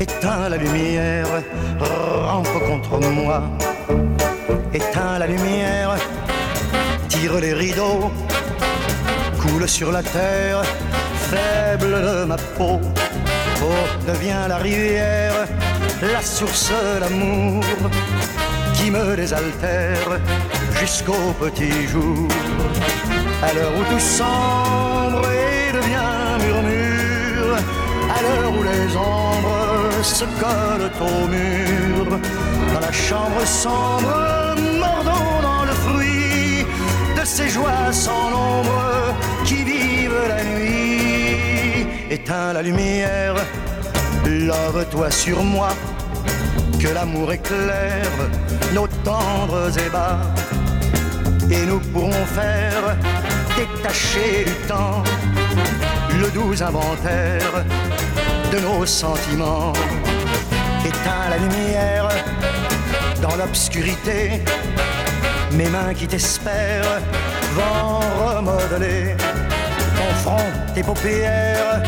Éteins la lumière, rentre contre moi. Éteins la lumière, tire les rideaux, coule sur la terre, faible de ma peau. Oh, devient la rivière, la source d'amour qui me désaltère jusqu'au petit jour. À l'heure où tout sombre et devient murmure, à l'heure où les ombres se collent au mur, dans la chambre sombre, mordant dans le fruit de ces joies sans nombre qui vivent la nuit. Éteins la lumière, love-toi sur moi, que l'amour éclaire nos tendres ébats, et nous pourrons faire détacher du temps le doux inventaire de nos sentiments. Éteins la lumière dans l'obscurité, mes mains qui t'espèrent vont remodeler ton front, tes paupières,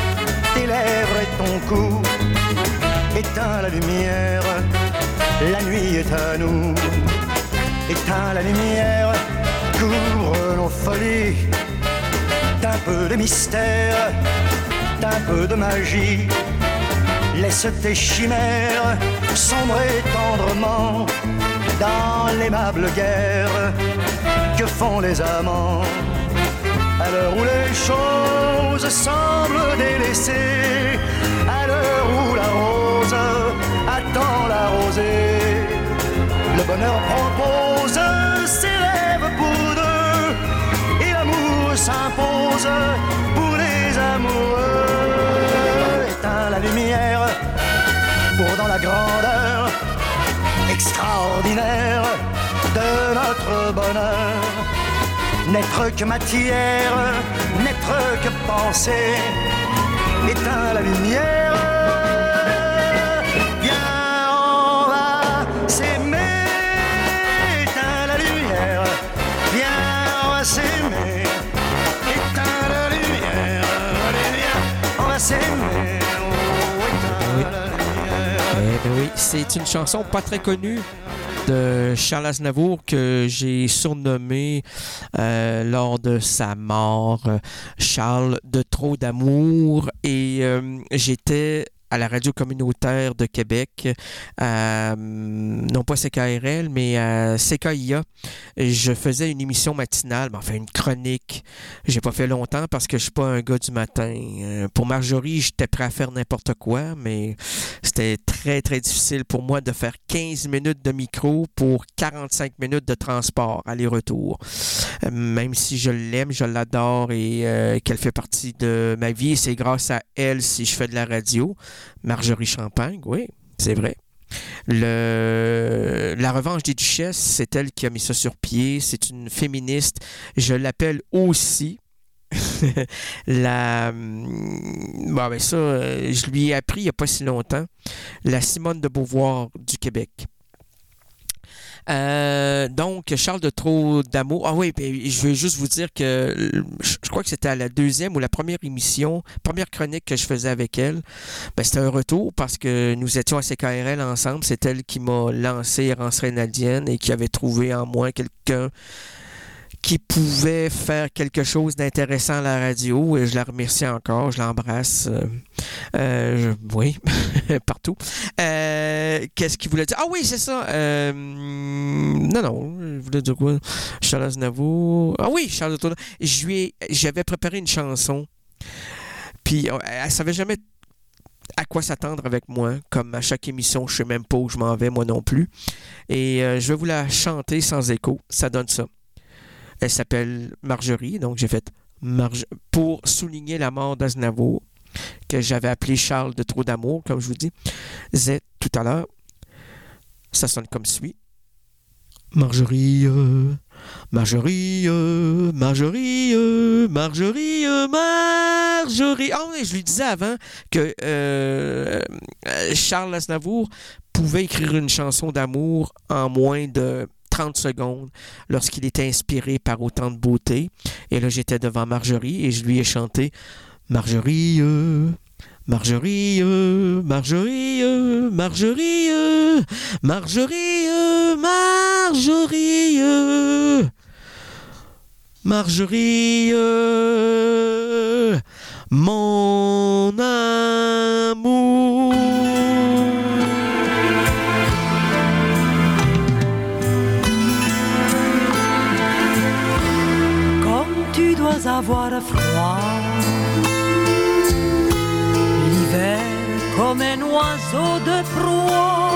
tes lèvres et ton cou. Éteins la lumière, la nuit est à nous. Éteins la lumière, couvre nos folies d'un peu de mystère, d'un peu de magie. Laisse tes chimères sombrer tendrement dans l'aimable guerre que font les amants. À l'heure où les choses semblent délaissées, à l'heure où la rose attend la rosée, le bonheur propose ses rêves pour deux, et l'amour s'impose pour les amoureux. Grandeur extraordinaire de notre bonheur. N'être que matière, n'être que pensée, éteins la lumière. C'est une chanson pas très connue de Charles Aznavour que j'ai surnommé euh, lors de sa mort euh, Charles de trop d'amour. Et euh, j'étais à la radio communautaire de Québec, à, non pas CKRL, mais à CKIA. Je faisais une émission matinale, mais enfin une chronique. J'ai pas fait longtemps parce que je suis pas un gars du matin. Euh, Pour Marjorie, j'étais prêt à faire n'importe quoi, mais c'était très très difficile pour moi de faire 15 minutes de micro pour 45 minutes de transport aller-retour. Euh, Même si je l'aime, je l'adore et euh, qu'elle fait partie de ma vie, c'est grâce à elle si je fais de la radio. Marjorie Champagne, oui, c'est vrai. La revanche des duchesses, c'est elle qui a mis ça sur pied. C'est une féministe. Je l'appelle aussi. la. Bon, ben ça, euh, je lui ai appris il n'y a pas si longtemps. La Simone de Beauvoir du Québec. Euh, donc, Charles de Trop d'amour. Ah oui, ben, je veux juste vous dire que je crois que c'était à la deuxième ou la première émission, première chronique que je faisais avec elle. Ben, c'était un retour parce que nous étions à CKRL ensemble. C'est elle qui m'a lancé Errance Rénadienne et qui avait trouvé en moi quelqu'un qui pouvait faire quelque chose d'intéressant à la radio et je la remercie encore, je l'embrasse. euh, euh, oui, partout. Euh, Qu'est-ce qu'il voulait dire? Ah oui, c'est ça. non, non, je voulais dire quoi? Charles Aznavour. Ah oui, Charles Aznavour. Je lui ai- J'avais préparé une chanson. Puis elle savait jamais à quoi s'attendre avec moi. Comme à chaque émission, je sais même pas où je m'en vais, moi non plus. Et je vais vous la chanter sans écho. Ça donne ça. Elle s'appelle Marjorie, donc j'ai fait Marge pour souligner la mort d'Aznavour, que j'avais appelé Charles de Trop d'amour, comme je vous dis. Z tout à l'heure. Ça sonne comme suit. Marjorie, euh, Marjorie, euh, Marjorie, euh, Marjorie, Marjorie. Ah oui, je lui disais avant que Charles Aznavour pouvait écrire une chanson d'amour en moins de 30 secondes lorsqu'il était inspiré par autant de beauté. Et là, j'étais devant Marjorie et je lui ai chanté Marjorie, Marjorie, Marjorie, Marjorie, Marjorie, Marjorie, Marjorie, mon amour. Un oiseau de proie,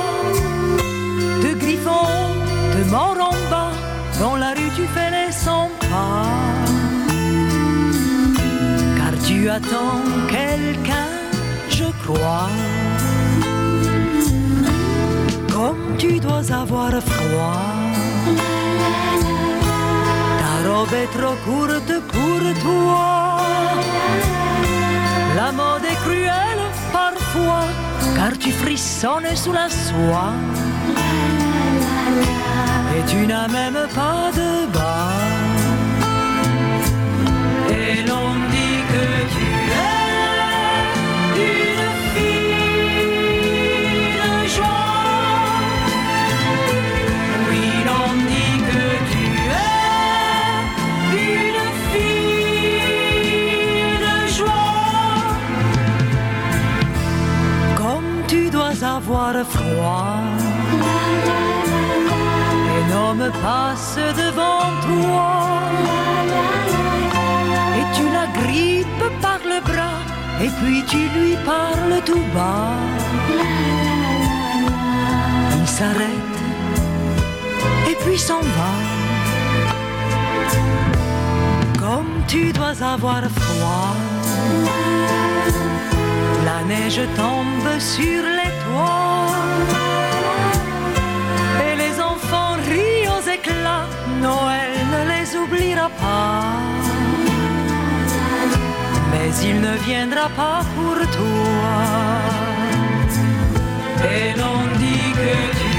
de griffon, de bas, dans la rue tu fais les 100 pas. Car tu attends quelqu'un, je crois. Comme tu dois avoir froid. Ta robe est trop courte pour toi. La mode est cruelle parfois, car tu frissonnes sous la soie. Et tu n'as même pas de bas. Et l'on dit que tu avoir froid. Un homme passe devant toi et tu la grippes par le bras et puis tu lui parles tout bas. Il s'arrête et puis s'en va. Comme tu dois avoir froid. La neige tombe sur les toits et les enfants rient aux éclats. Noël ne les oubliera pas. Mais il ne viendra pas pour toi. Et l'on dit que tu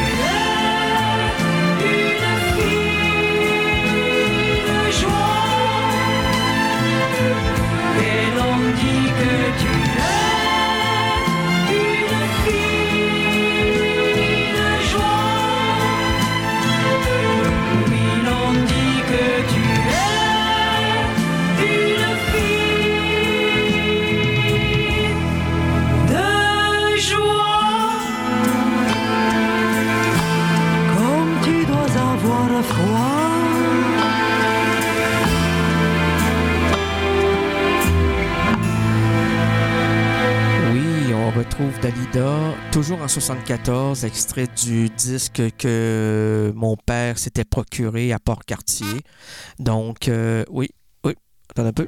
Dalida, toujours en 74, extrait du disque que mon père s'était procuré à Port-Cartier. Donc, euh, oui, oui, attends un peu.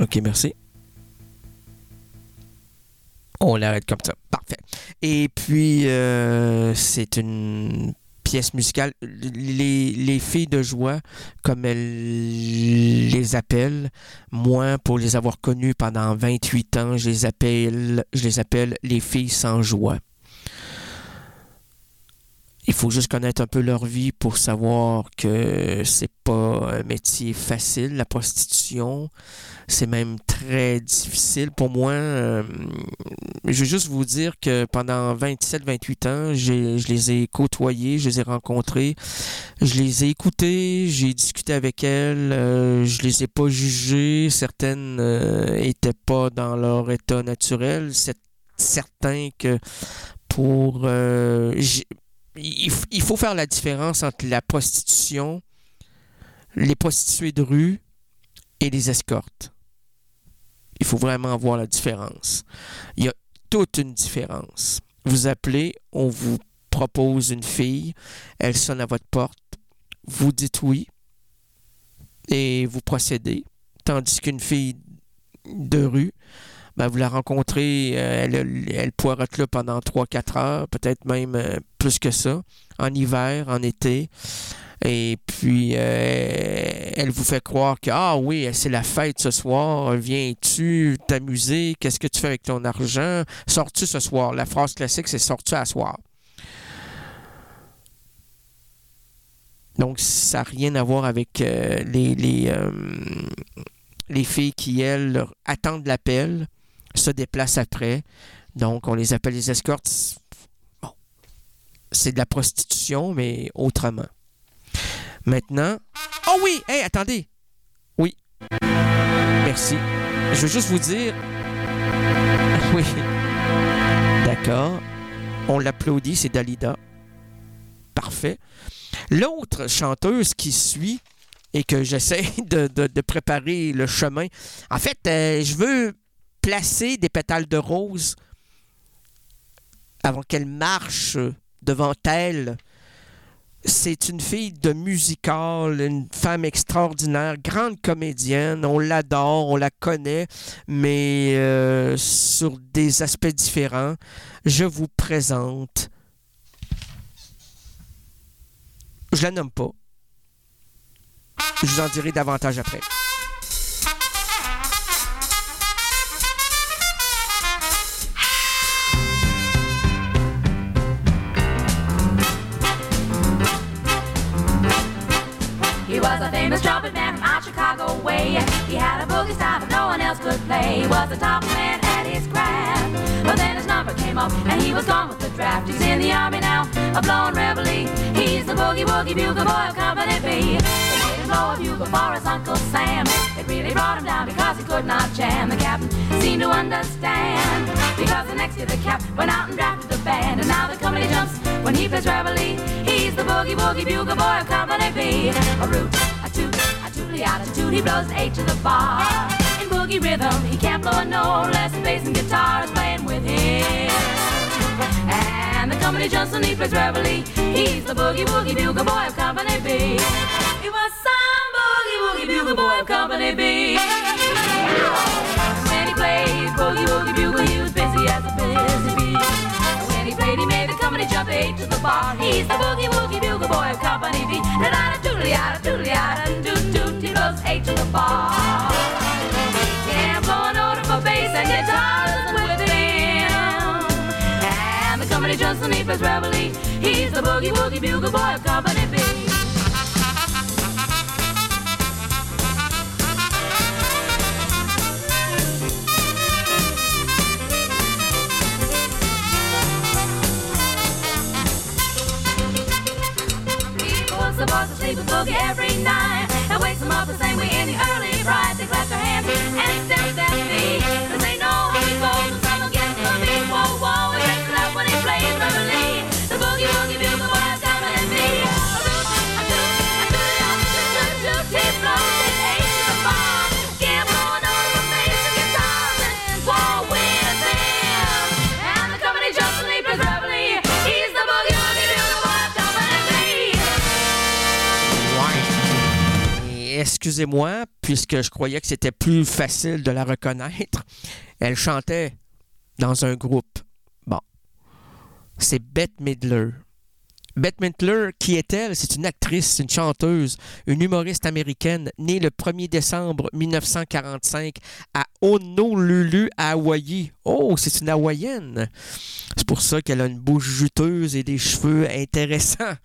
Ok, merci. On l'arrête comme ça. Parfait. Et puis, euh, c'est une pièce musicale. Les, les filles de joie, comme elles les appellent, moi, pour les avoir connues pendant 28 ans, je les appelle les filles sans joie. Il faut juste connaître un peu leur vie pour savoir que c'est pas un métier facile, la prostitution. C'est même très difficile pour moi. Euh, je veux juste vous dire que pendant 27-28 ans, je les ai côtoyés, je les ai rencontrés, je les ai écoutés, j'ai discuté avec elles, euh, je les ai pas jugées. Certaines euh, étaient pas dans leur état naturel. C'est certain que pour euh, il, faut faire la différence entre la prostitution, les prostituées de rue et les escortes. Il faut vraiment voir la différence. Il y a toute une différence. Vous appelez, on vous propose une fille, elle sonne à votre porte, vous dites oui et vous procédez. Tandis qu'une fille de rue, ben, vous la rencontrez, euh, elle, elle, poirote là pendant 3-4 heures, peut-être même euh, plus que ça, en hiver, en été. Et puis, euh, elle vous fait croire que, ah oui, c'est la fête ce soir, viens-tu t'amuser, qu'est-ce que tu fais avec ton argent, sors-tu ce soir? La phrase classique, c'est sors-tu à soir? Donc, ça n'a rien à voir avec les, les, les filles qui, elles, attendent l'appel, se déplacent après. Donc, on les appelle les escortes. Bon, c'est de la prostitution, mais autrement. Maintenant. Oh oui! Hey, attendez! Oui. Merci. Je veux juste vous dire. Oui. D'accord. On l'applaudit, c'est Dalida. Parfait. L'autre chanteuse qui suit et que j'essaie de, préparer le chemin. En fait, euh, je veux placer des pétales de rose avant qu'elle marche devant elle. C'est une fille de musical, une femme extraordinaire, grande comédienne. On l'adore, on la connaît, mais euh, sur des aspects différents. Je vous présente. Je la nomme pas. Je vous en dirai davantage après. Trumpet man from out Chicago way. He had a boogie style that no one else could play. He was the top man at his craft. But then his number came up and he was gone with the draft. He's in the army now, a blowing reveille. He's the boogie woogie bugle boy of Company B. They made him blow a bugle for his Uncle Sam. It really brought him down because he could not jam. The captain seemed to understand because the next year the cap went out and drafted the band. And now the company jumps when he plays reveille. He's the boogie woogie bugle boy of Company B. A root, a toot, tootly attitude, he blows eight to the bar. In boogie rhythm, he can't blow a note the bass and guitar is playing with him. And the company Johnson, he plays reveille. He's the boogie woogie bugle boy of Company B. He was some boogie woogie bugle boy of Company B. When he played boogie woogie bugle, he was busy as a busy bee. He played, made the company jump eight to the bar. He's the boogie woogie bugle boy of Company B. Da da da doodly da doodly da doot doot. He blows eight to the bar. Can't blow a note of a bass and guitars with him. And the company Johnson, he plays reveille. He's the boogie woogie bugle boy of Company B. sleep with boogie every night. And wakes them up the same way in the early bright They clap their hands and stamp their feet Excusez-moi, puisque je croyais que c'était plus facile de la reconnaître. Elle chantait dans un groupe. Bon. C'est Bette Midler. Bette Midler, qui est-elle? C'est une actrice, une chanteuse, une humoriste américaine, née le 1er décembre 1945 à Honolulu, à Hawaï. Oh, c'est une Hawaïenne. C'est pour ça qu'elle a une bouche juteuse et des cheveux intéressants.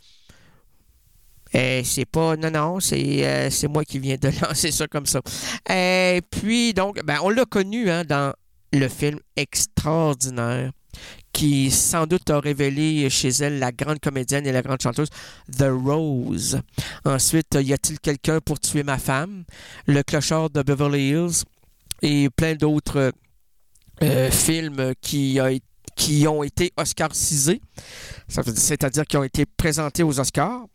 Euh, c'est pas. Non, non, c'est euh, moi qui viens de lancer ça comme ça. Et puis, donc, ben, on l'a connu hein, dans le film extraordinaire qui sans doute a révélé chez elle la grande comédienne et la grande chanteuse The Rose. Ensuite, Y a-t-il quelqu'un pour tuer ma femme? Le clochard de Beverly Hills et plein d'autres euh, films qui, a- qui ont été dire- c'est-à-dire qui ont été présentés aux Oscars.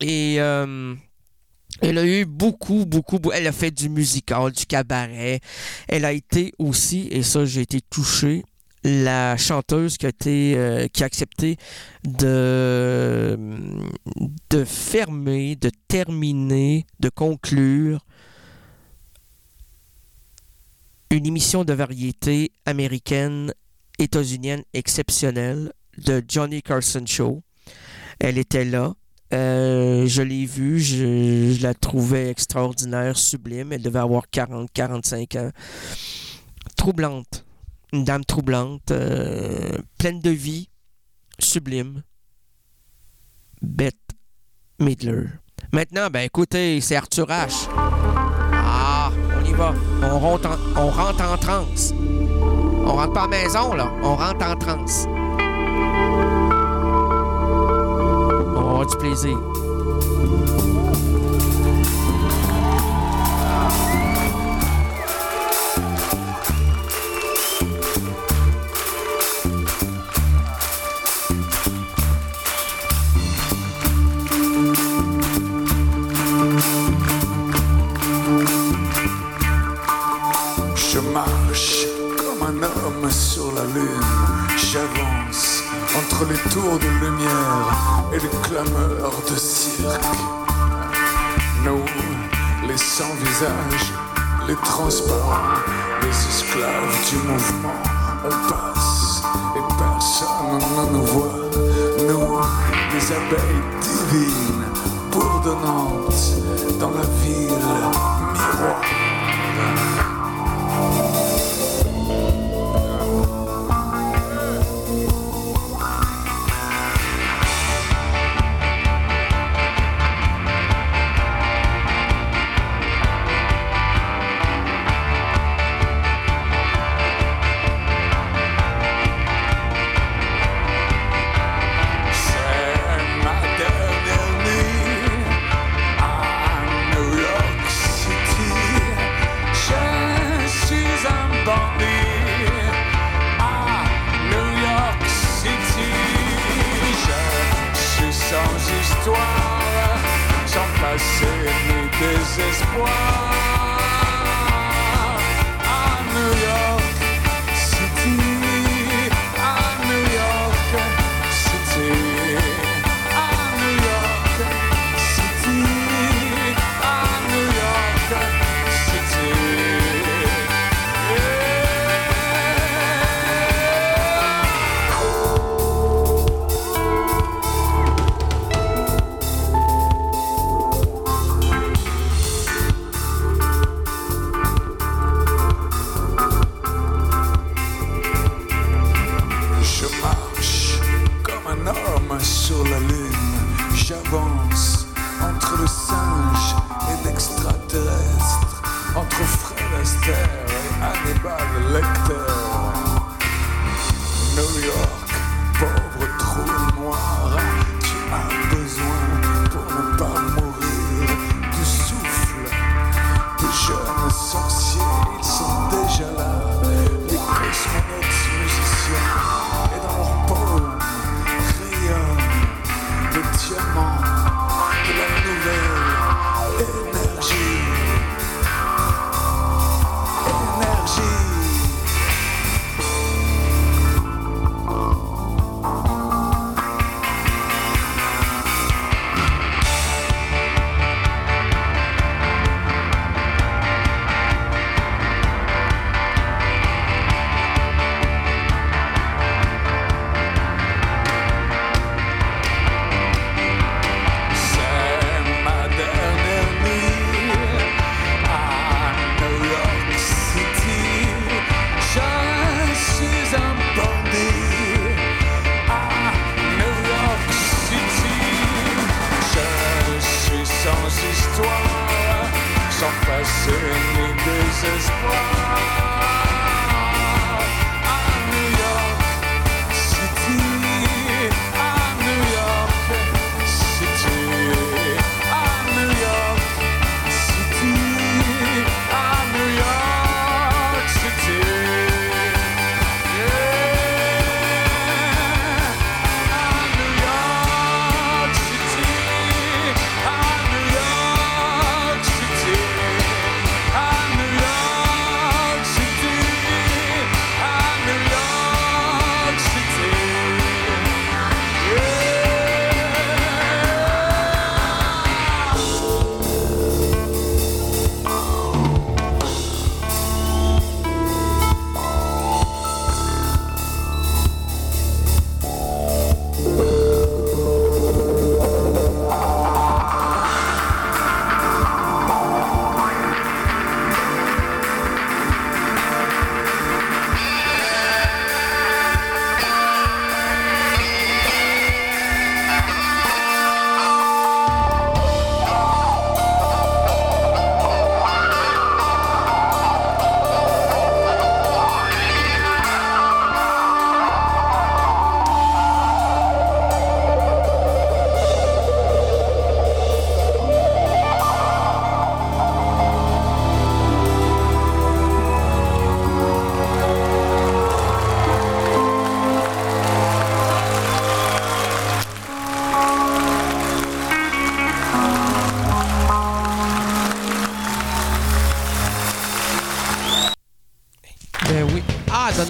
Et euh, elle a eu beaucoup, beaucoup, beau- Elle a fait du musical, du cabaret. Elle a été aussi, et ça, j'ai été touché, la chanteuse qui a été, euh, qui a accepté de, de fermer, de terminer, de conclure une émission de variété américaine, états-unienne exceptionnelle de Johnny Carson Show. Elle était là. Euh, je l'ai vue, je, la trouvais extraordinaire, sublime. Elle devait avoir 40-45 ans. Troublante. Une dame troublante, euh, pleine de vie, sublime. Bette Midler. Maintenant, ben écoutez, c'est Arthur H. Ah, on y va. On rentre en, on rentre en transe. On rentre pas à maison, là. On rentre en transe. Je marche comme un homme sur la lune. Les tours de lumière et les clameurs de cirque. Nous, les sans visage, les transparents, les esclaves du mouvement, on passe et personne ne nous voit. Nous, les abeilles divines, bourdonnantes dans la ville miroir. Passé ni désespoir.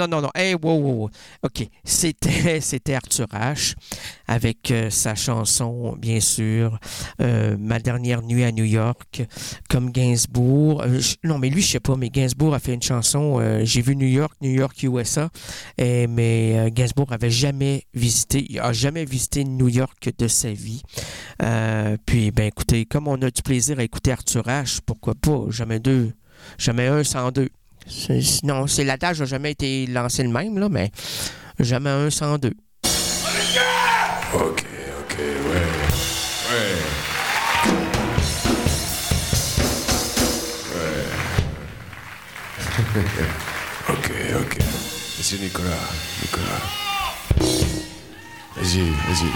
Non, non, non. Hey, wow, wow, wow. OK. C'était, c'était Arthur H. avec euh, sa chanson, bien sûr, euh, Ma dernière nuit à New York, comme Gainsbourg. Euh, non, mais lui, je sais pas, mais Gainsbourg a fait une chanson, J'ai vu New York, New York, USA. Mais Gainsbourg avait jamais visité, il a jamais visité New York de sa vie. Puis, ben écoutez, comme on a du plaisir à écouter Arthur H, pourquoi pas? Jamais deux. Jamais un sans deux. Non, c'est l'adage n'a jamais été lancé le même, là, mais jamais un sans deux. Ok, ok, ouais. Ouais. Ouais. ok, ok. Monsieur Nicolas, Nicolas. Vas-y, vas-y.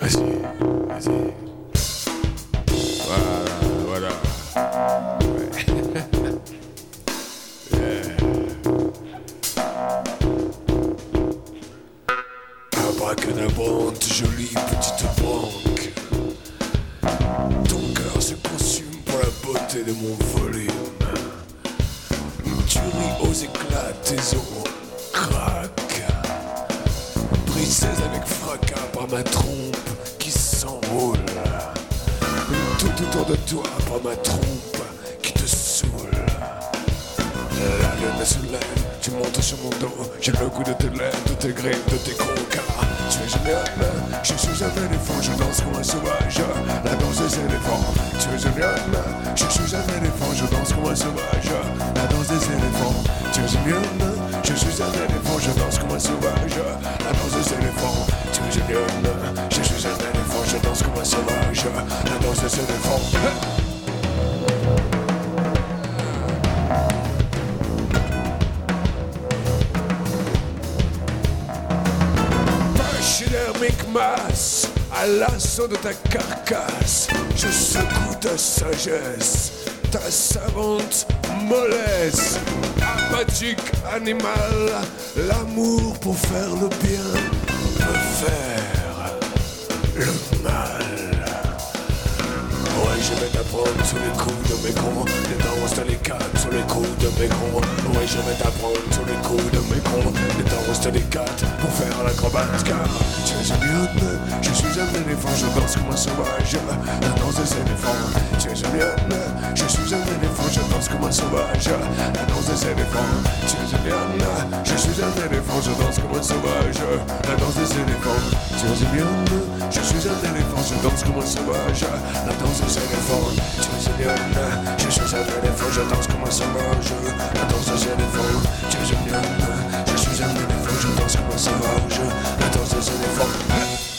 Vas-y, vas-y. Voilà, voilà. Ouais. yeah. Jolie petite banque. Ton cœur se consume pour la beauté de mon volume. Tu ris aux éclats, tes os craquent. Brisés avec fracas par ma trompe. De toi par ma trompe qui te saoule. La lune se lève, tu montes sur mon dos. J'ai le goût de tes lèvres, de tes griffes, de tes concas. Tu es génial, je suis un éléphant, je danse comme un sauvage. La danse des éléphants, tu es génial, je suis un éléphant, je danse comme un sauvage. La danse des éléphants, tu es génial, je suis un éléphant, je danse comme un sauvage. La danse des éléphants, tu es génial, je suis un éléphant, je danse comme un sauvage. La danse des éléphants. Pachydermique masse, à l'assaut de ta carcasse, je secoue ta sagesse, ta savante mollesse. Apathique animal, l'amour pour faire le bien faire le mal. Ouais, je vais t'apprendre tous les coups de mes cons, les danses délicates sur les coups de mes cons. Ouais, je vais t'apprendre tous les coups de mes cons, les danses délicates pour faire l'acrobate. Car tu es un lion, je suis un éléphant, je danse comme un sauvage. La danse des éléphants, tu es un lion, je suis un éléphant, je danse comme un sauvage. La danse des éléphants, tu es un lion, je suis un éléphant, je danse comme un sauvage. La danse des éléphants, tu un lion, je suis un éléphant, je danse comme un sauvage. La danse des éléphants, tu un lion, je suis un éléphant, je danse comme un sauvage. La danse des éléphants, tu un lion, je suis un éléphant, je danse comme un sauvage. La danse des éléphants.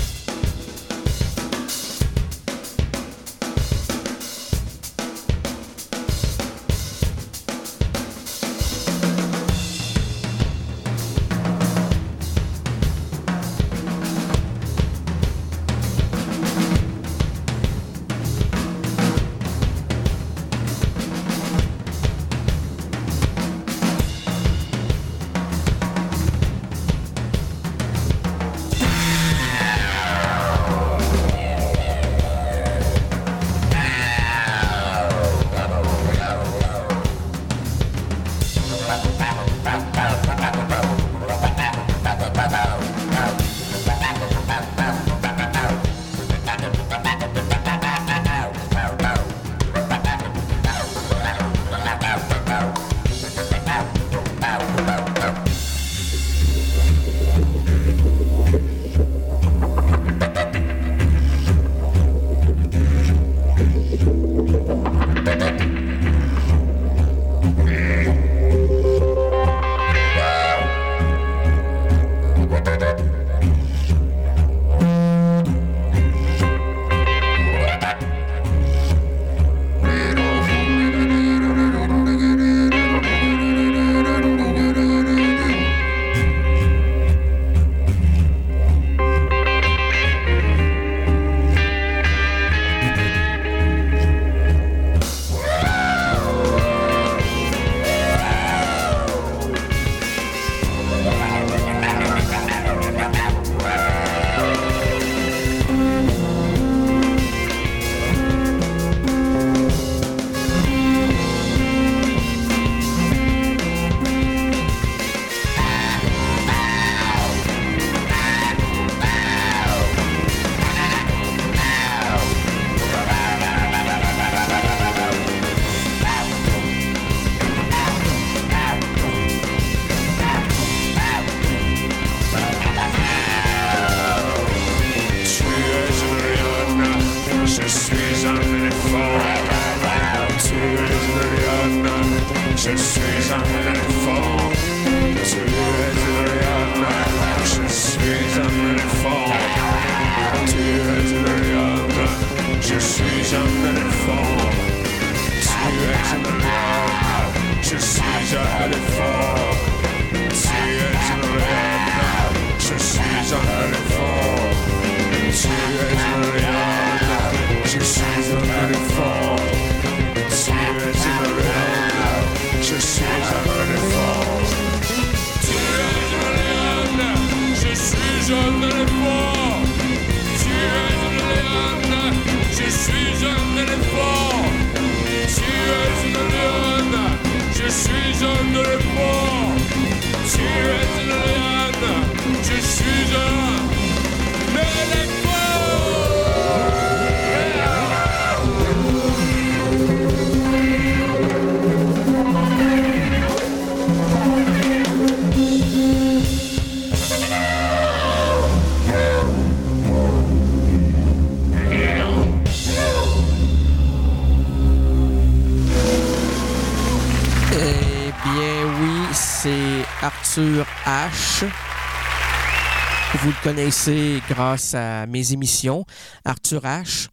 connaissez grâce à mes émissions, Arthur H.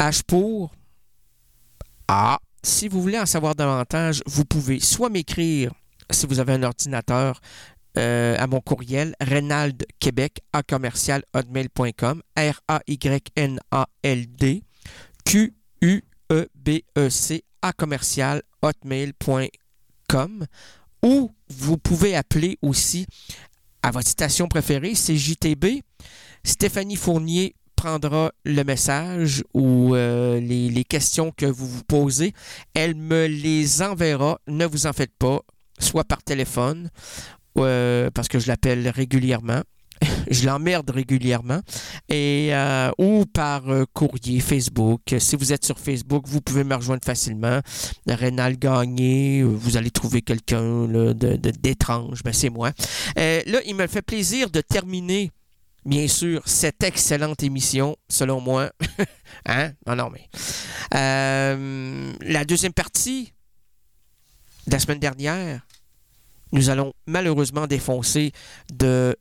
H pour Ah. Si vous voulez en savoir davantage, vous pouvez soit m'écrire si vous avez un ordinateur euh, à mon courriel Reynald Québec à commercial hotmail.com R A Y N A L D Q U E B E C à commercial hotmail.com ou vous pouvez appeler aussi à votre station préférée, c'est JTB. Stéphanie Fournier prendra le message ou euh, les, questions que vous vous posez. Elle me les enverra. Ne vous en faites pas, soit par téléphone euh, parce que je l'appelle régulièrement, je l'emmerde régulièrement, et, euh, ou par euh, courrier Facebook. Si vous êtes sur Facebook, vous pouvez me rejoindre facilement. Rénal Gagné, vous allez trouver quelqu'un d'étrange, de, ben, c'est moi. Euh, là, il me fait plaisir de terminer bien sûr, cette excellente émission, selon moi. hein? Non, non, mais. La deuxième partie de la semaine dernière, nous allons malheureusement défoncer de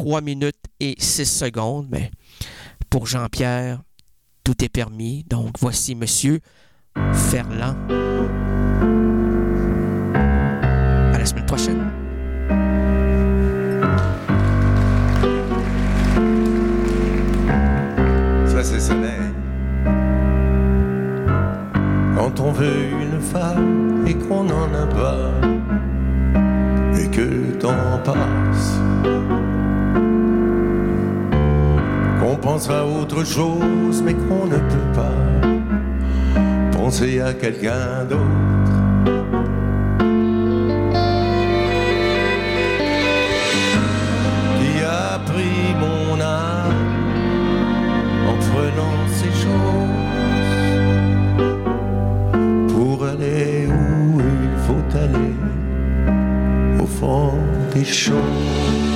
3 minutes et 6 secondes, mais pour Jean-Pierre, tout est permis. Donc voici Monsieur Ferland. À la semaine prochaine. Ça, c'est soleil. Quand on veut une femme et qu'on n'en a pas, et que le temps passe on pense à autre chose, mais qu'on ne peut pas penser à quelqu'un d'autre. Qui a pris mon âme en prenant ces choses pour aller où il faut aller au fond des choses.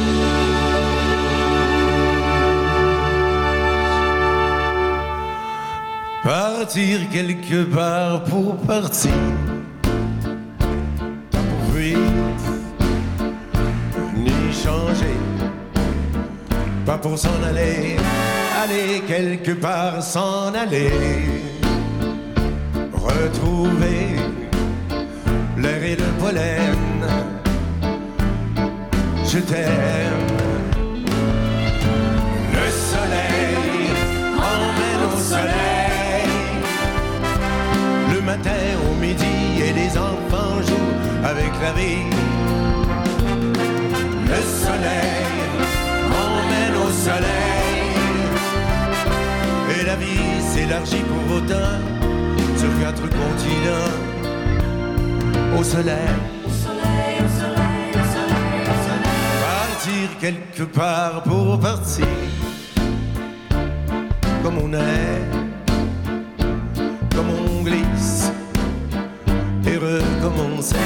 Partir quelque part pour partir. pas Pour fuir, ni changer. Pas pour s'en aller, aller quelque part, s'en aller. Retrouver l'air et le pollen. Je t'aime. avec la vie. Le soleil emmène au soleil. Et la vie s'élargit pour autant sur quatre continents. Au soleil. Au soleil, au soleil, au soleil, au soleil. Partir quelque part pour partir. Comme on est, comme on glisse recommencer,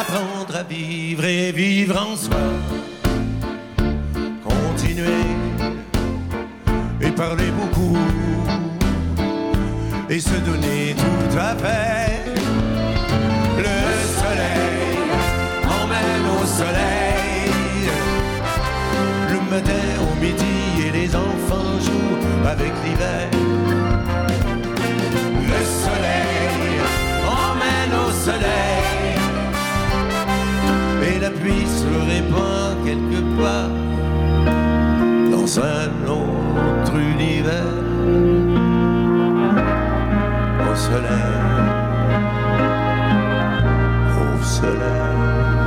apprendre à vivre et vivre en soi. Continuer et parler beaucoup et se donner tout à fait. Le soleil emmène au soleil le matin, au midi et les enfants jouent avec l'hiver. la pluie se répand quelque part dans un autre univers. Au soleil, au soleil.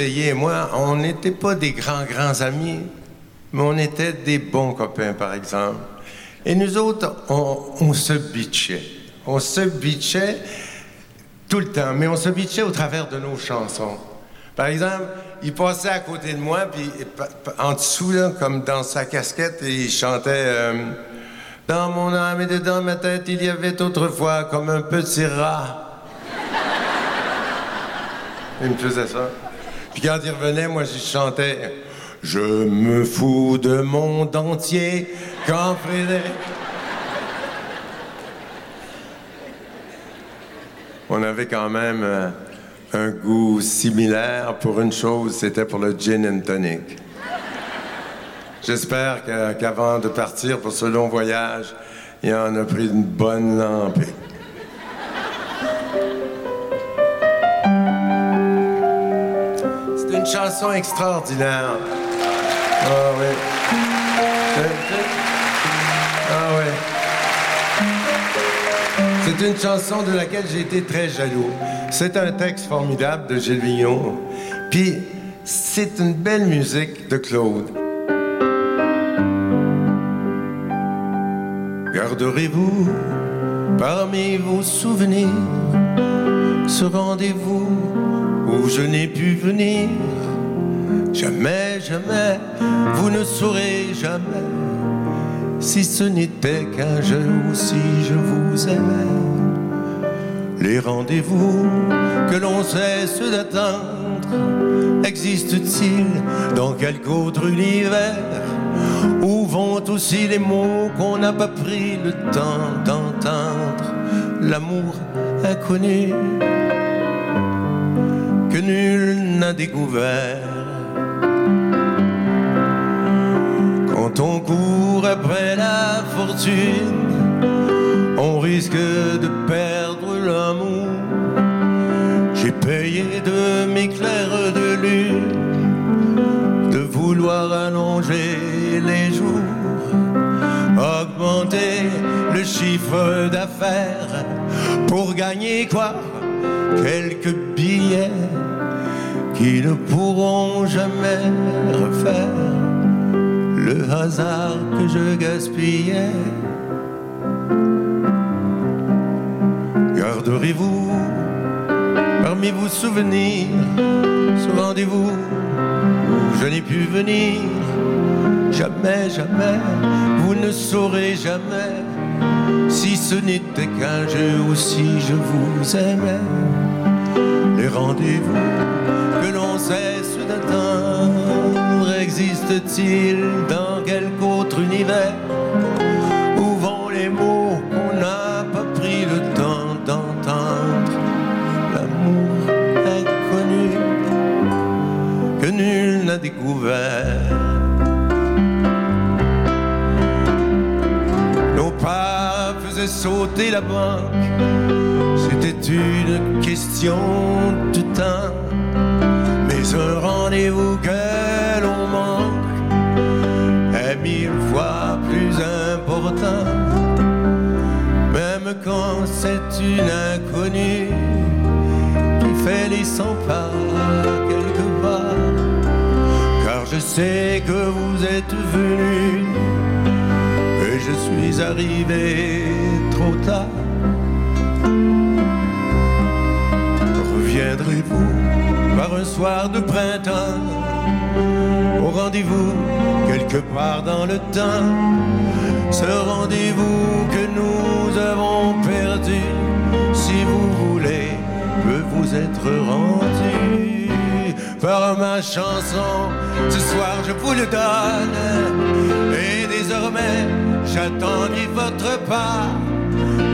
Et moi, on n'était pas des grands, grands amis, mais on était des bons copains, par exemple. Et nous autres, on, se bitchait. On se bitchait tout le temps, mais on se bitchait au travers de nos chansons. Par exemple, il passait à côté de moi, puis en dessous, comme dans sa casquette, il chantait euh, Dans mon âme et dedans ma tête, il y avait autrefois comme un petit rat. Il me faisait ça. Puis quand il revenait, moi, je chantais Je me fous de monde entier quand Frédéric. On avait quand même euh, un goût similaire pour une chose, c'était pour le gin and tonic. J'espère qu'avant de partir pour ce long voyage, il en a pris une bonne lampée. Chanson extraordinaire. Ah oui. Ah ouais. C'est une chanson de laquelle j'ai été très jaloux. C'est un texte formidable de Gilles Vigneault. Puis, c'est une belle musique de Claude. Garderez-vous parmi vos souvenirs ce rendez-vous où je n'ai pu venir? Jamais, jamais, vous ne saurez jamais si ce n'était qu'un jeu ou si je vous aimais. Les rendez-vous que l'on cesse d'attendre existent-ils dans quelque autre univers? Où vont aussi les mots qu'on n'a pas pris le temps d'entendre? L'amour inconnu que nul n'a découvert. Quand on court après la fortune, on risque de perdre l'amour. J'ai payé de mes clairs de lune, de vouloir allonger les jours, augmenter le chiffre d'affaires. Pour gagner quoi? Quelques billets qui ne pourront jamais refaire le hasard que je gaspillais. Garderez-vous parmi vos souvenirs ce rendez-vous où je n'ai pu venir? Jamais, jamais, vous ne saurez jamais si ce n'était qu'un jeu ou si je vous aimais. Les rendez-vous que l'on cesse d'attendre existent-ils dans quelque autre univers Où vont les mots qu'on n'a pas pris le temps d'entendre? L'amour inconnu que nul n'a découvert. Nos pas faisaient sauter la banque. C'était une question de temps, mais un rendez-vous que l'on manque est mille fois plus important. Même quand c'est une inconnue qui fait les 100 pas quelque part, car je sais que vous êtes venu et je suis arrivé trop tard. Reviendrez-vous par un soir de printemps? Au rendez-vous quelque part dans le temps Ce rendez-vous que nous avons perdu Si vous voulez peut vous être rendu. Par ma chanson Ce soir je vous le donne Et désormais j'attendrai votre part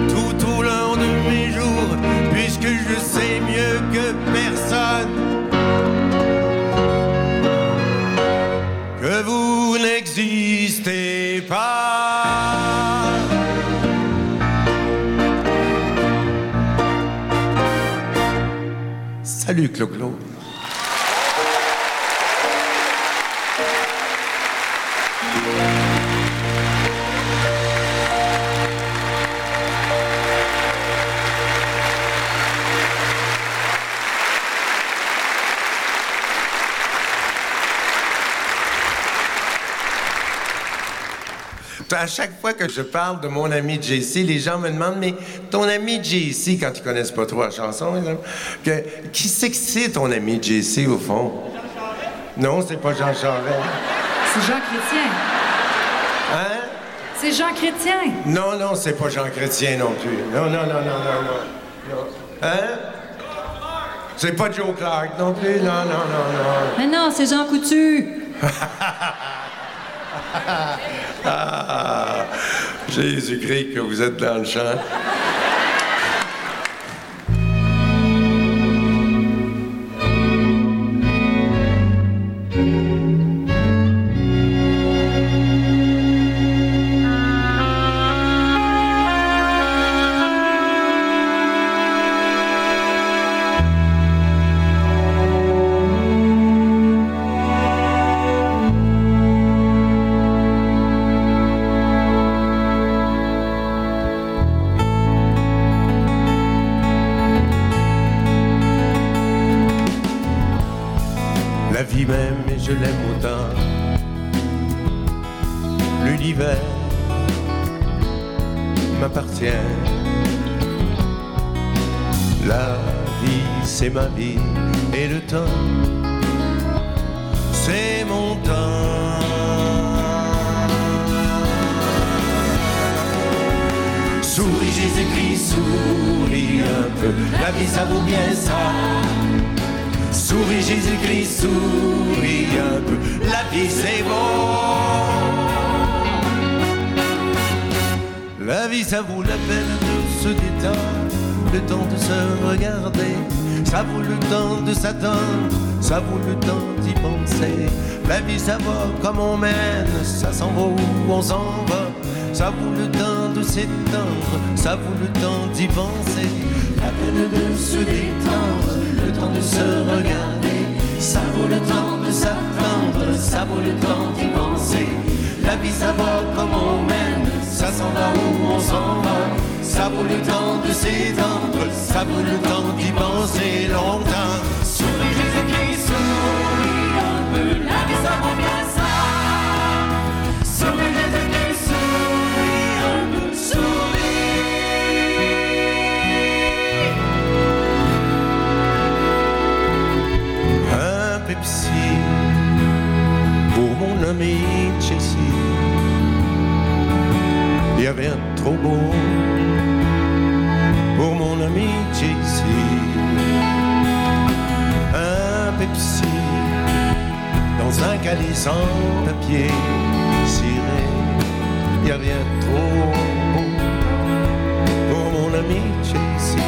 Tout au long de mes jours Puisque je sais mieux que personne n'insistez pas. Salut Clo-Clo. À chaque fois que je parle de mon ami JC, les gens me demandent Mais ton ami JC, quand ils connaissent pas trop la chanson, que, qui c'est que c'est ton ami JC au fond? Non, c'est pas Jean Charest. C'est Jean Chrétien. Hein? C'est Jean Chrétien. Non, non, c'est pas Jean Chrétien non plus. Non, non, non, non, non, non. non. Hein? C'est pas Joe Clark non plus? Non, non, non, non. Mais non, c'est Jean Coutu. Ah, Jésus-Christ, que vous êtes dans le champ. Ça vaut le temps d'y penser. La vie ça va comme on mène, ça s'en va où on s'en va. Ça vaut le temps de s'étendre, ça vaut le temps d'y penser longtemps. Y a rien trop beau pour mon ami Jesse. Un Pepsi dans un calice en papier ciré. Y a rien trop beau pour mon ami Jesse.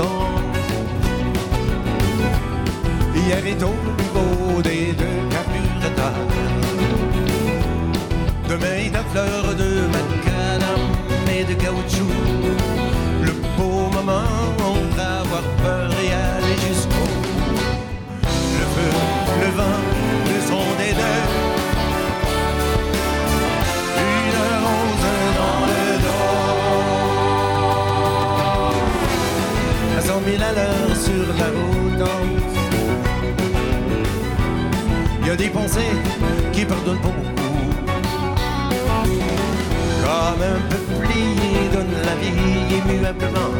Route Hier est au niveau des deux carburateurs est à fleur de macadam et de caoutchouc. Le beau moment, on va avoir peur et aller jusqu'au. Le feu, le vent, Il y a des pensées qui pardonnent pas beaucoup. Comme un peuplier donne la vie immuablement.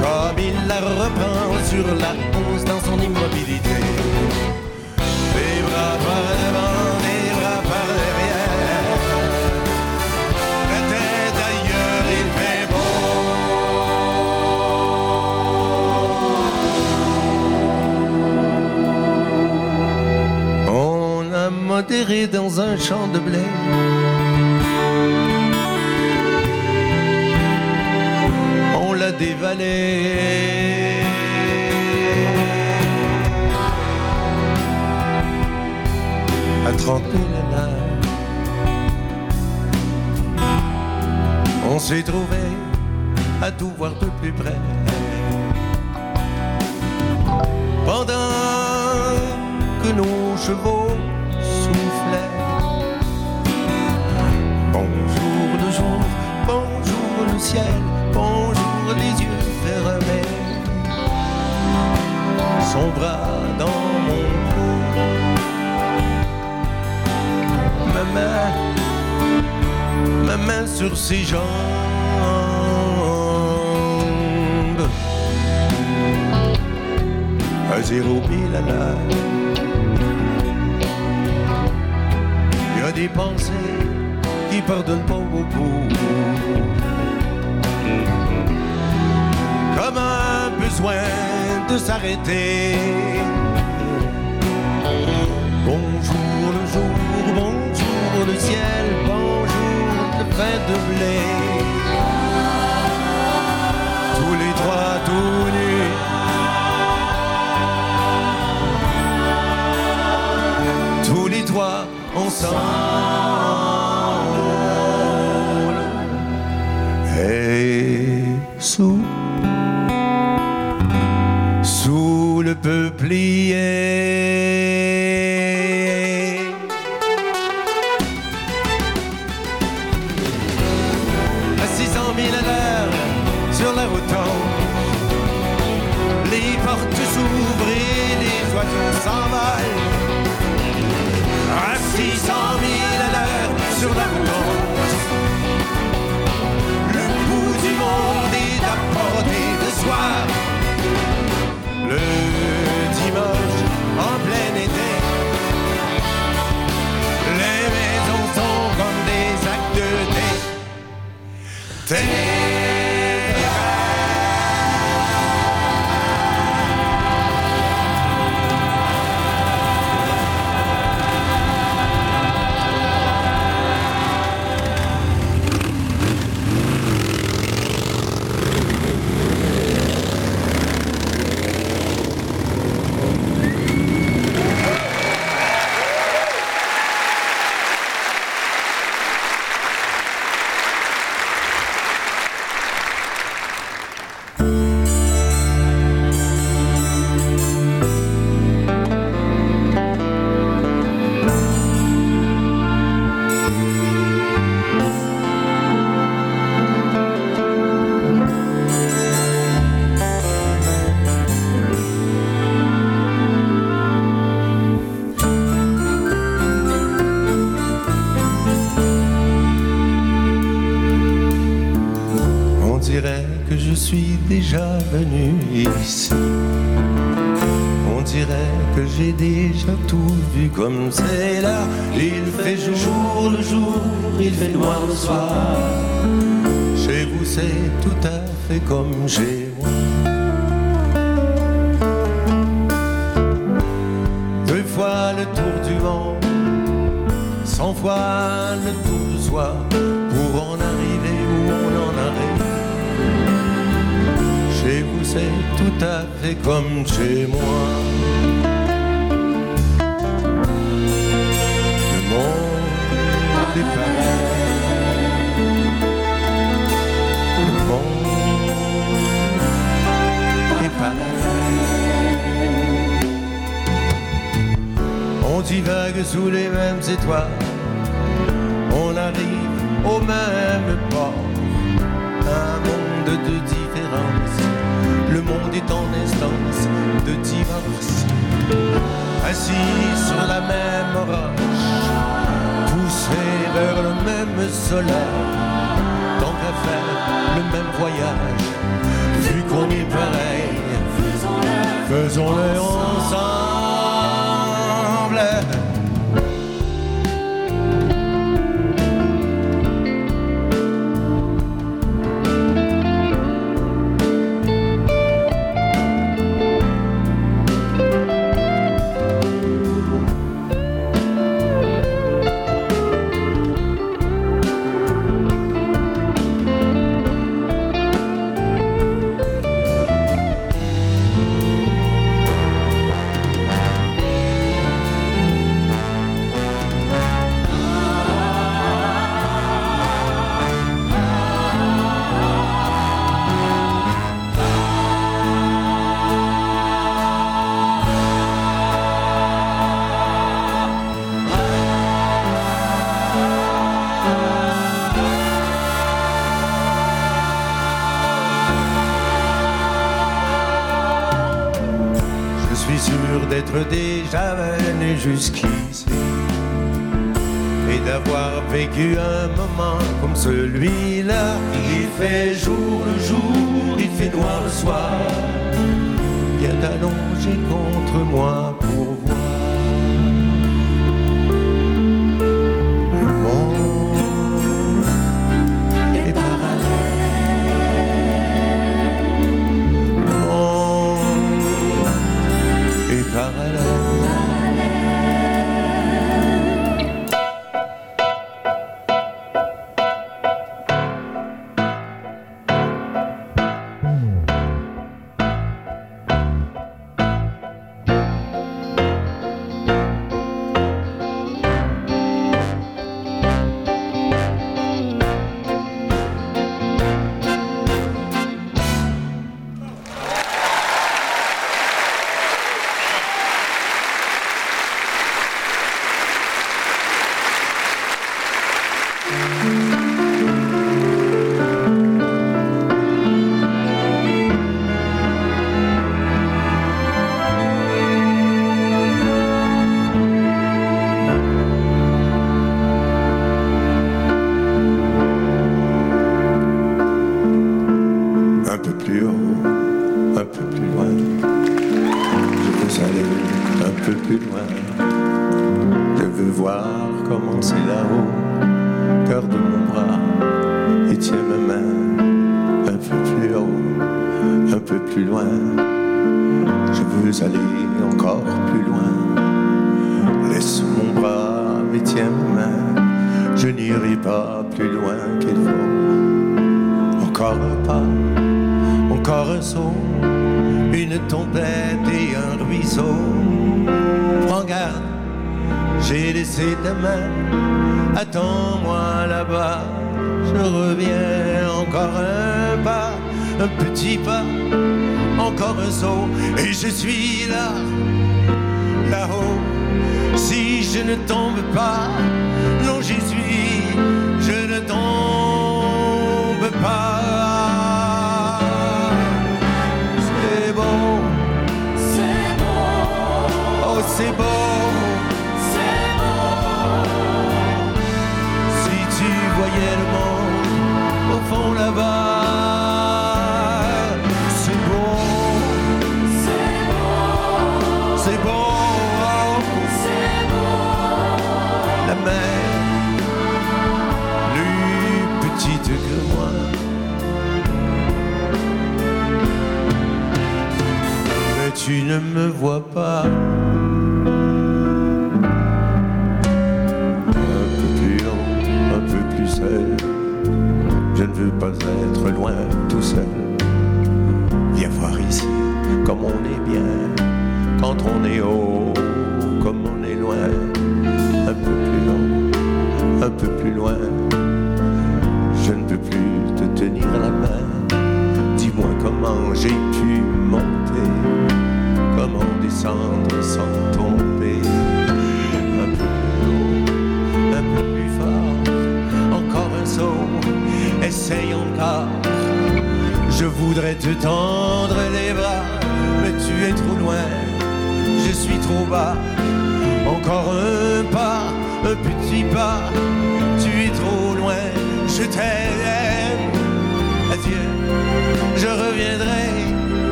Comme il la reprend sur la hausse dans son immobilité dans un champ de blé on l'a dévalé. À 30 000 à l'heure, on s'est trouvé à tout voir de plus près. Pendant que nos chevaux Bonjour le jour, bonjour le ciel, bonjour les yeux fermés. Son bras dans mon cou, ma main, ma main sur ses jambes. À zéro pile à l'heure. Il y a des pensées qui pardonnent pas beaucoup. Comme un besoin de s'arrêter. Bonjour le jour, bonjour le ciel, bonjour le pain de blé. Tous les trois tout nus. Tous les trois ensemble. Peuplier. Fait comme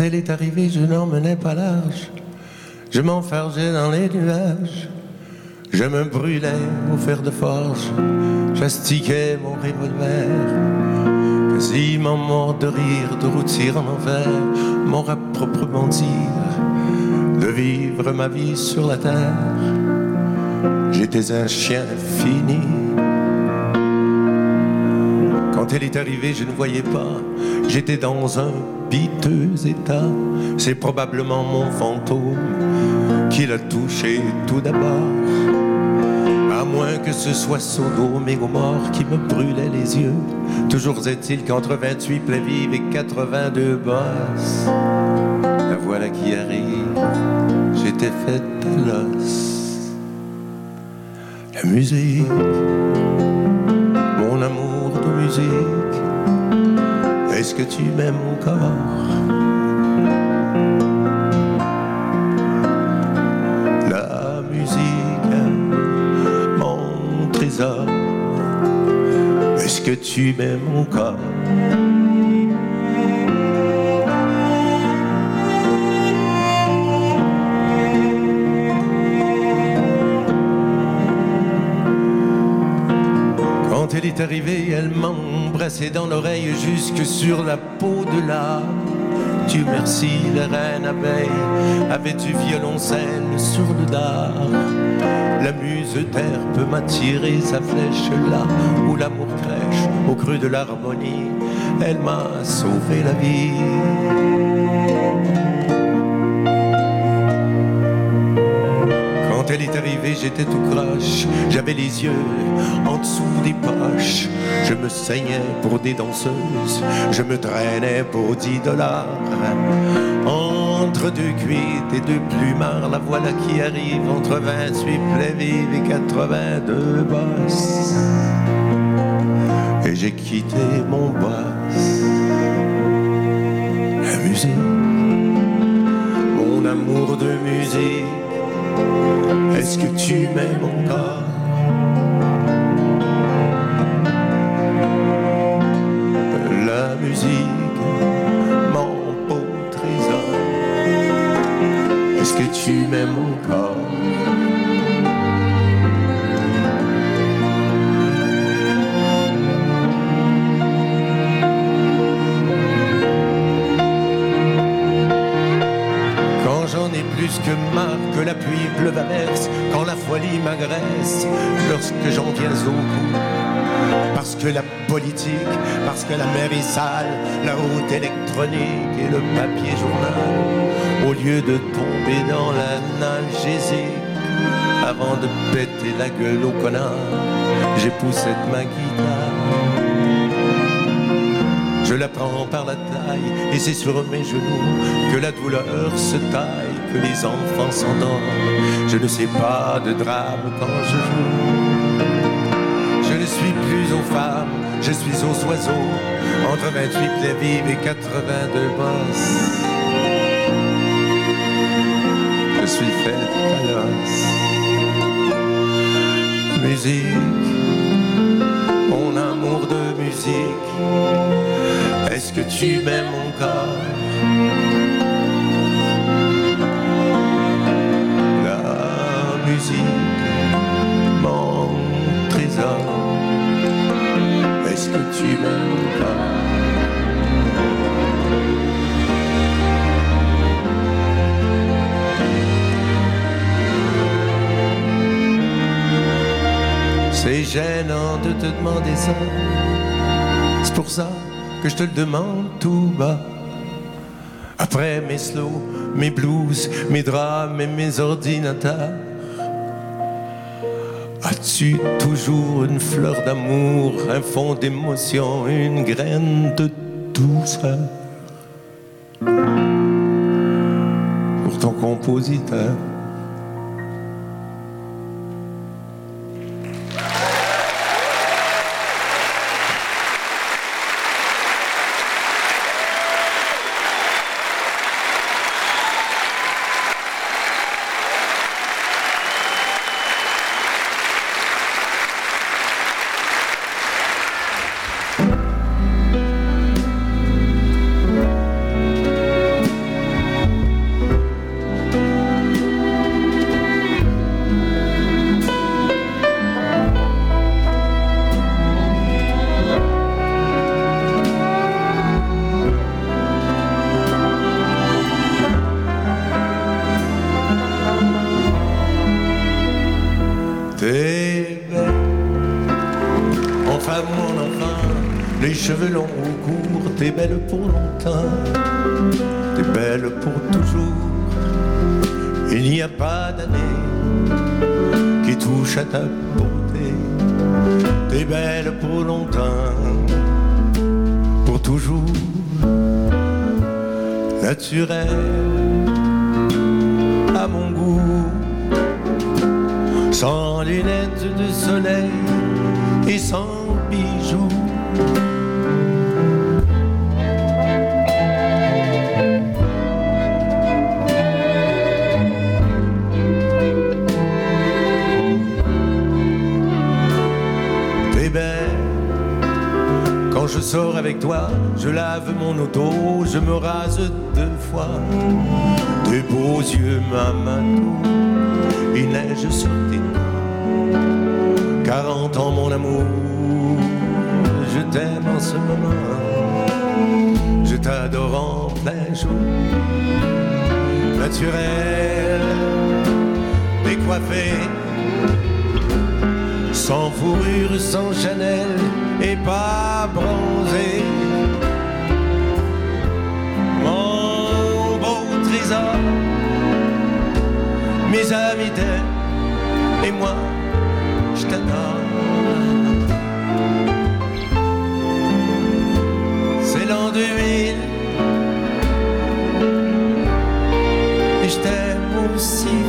Quand elle est arrivée, je n'en menais pas large. Je m'enfargeais dans les nuages. Je me brûlais au fer de forge. J'astiquais mon revolver. Quasiment mort de rire, de routir en enfer. Mort à dire, de vivre ma vie sur la terre. J'étais un chien fini. Quand elle est arrivée, je ne voyais pas. J'étais dans un piteux état. C'est probablement mon fantôme qui l'a touché tout d'abord. À moins que ce soit Sodome et qui me brûlait les yeux. Toujours est-il qu'entre 28 plaies vives et 82 bosses, la voilà qui arrive. J'étais faite de l'os. La musique, mon amour de musique. Est-ce que tu m'aimes encore? La musique, mon trésor. Est-ce que tu m'aimes encore? Elle m'embrassait dans l'oreille jusque sur la peau de l'âme. Dieu merci, la reine abeille avait du violoncelle sur le dard. La muse terre peut m'attirer sa flèche là où l'amour crèche au creux de l'harmonie. Elle m'a sauvé la vie. J'étais tout croche. J'avais les yeux en dessous des poches. Je me saignais pour des danseuses. Je me traînais pour 10 dollars. Entre deux cuites et deux plumards, la voilà qui arrive entre 28 plaies vives et 82 bosses. Et j'ai quitté mon boss. Est-ce que tu m'aimes encore? Lorsque j'en viens au bout. Parce que la politique, parce que la mer est sale, la route électronique et le papier journal, au lieu de tomber dans l'analgésique, avant de péter la gueule au connard, j'épouse ma guitare. Je la prends par la taille et c'est sur mes genoux que la douleur se taille, que les enfants s'endorment. Je ne sais pas de drame quand je joue. Je ne suis plus aux femmes, je suis aux oiseaux, entre 28 plaies vives et 82 bosses. Je suis à l'os. Musique, de Est-ce que tu m'aimes encore? La musique, mon trésor. Est-ce que tu m'aimes encore? C'est gênant de te demander ça. C'est pour ça que je te le demande tout bas. Après mes slows, mes blues, mes drames et mes ordinateurs, as-tu toujours une fleur d'amour, un fond d'émotion, une graine de douceur pour ton compositeur? lave mon auto, je me rase deux fois. Tes beaux yeux m'amato, une neige sur tes doigts. 40 ans mon amour, je t'aime en ce moment. Je t'adore en plein jour, naturel, décoiffé. Sans fourrure, sans Chanel et pas bronzé mes amis d'elle et moi, je t'adore. C'est l'an 2000 et je t'aime aussi.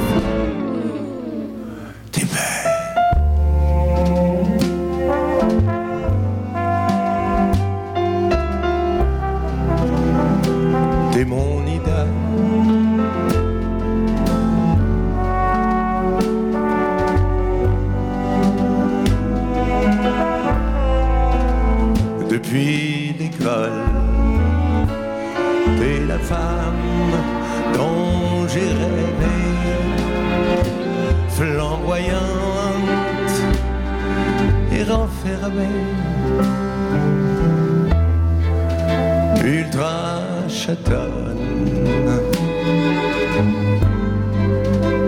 ultra chatonne,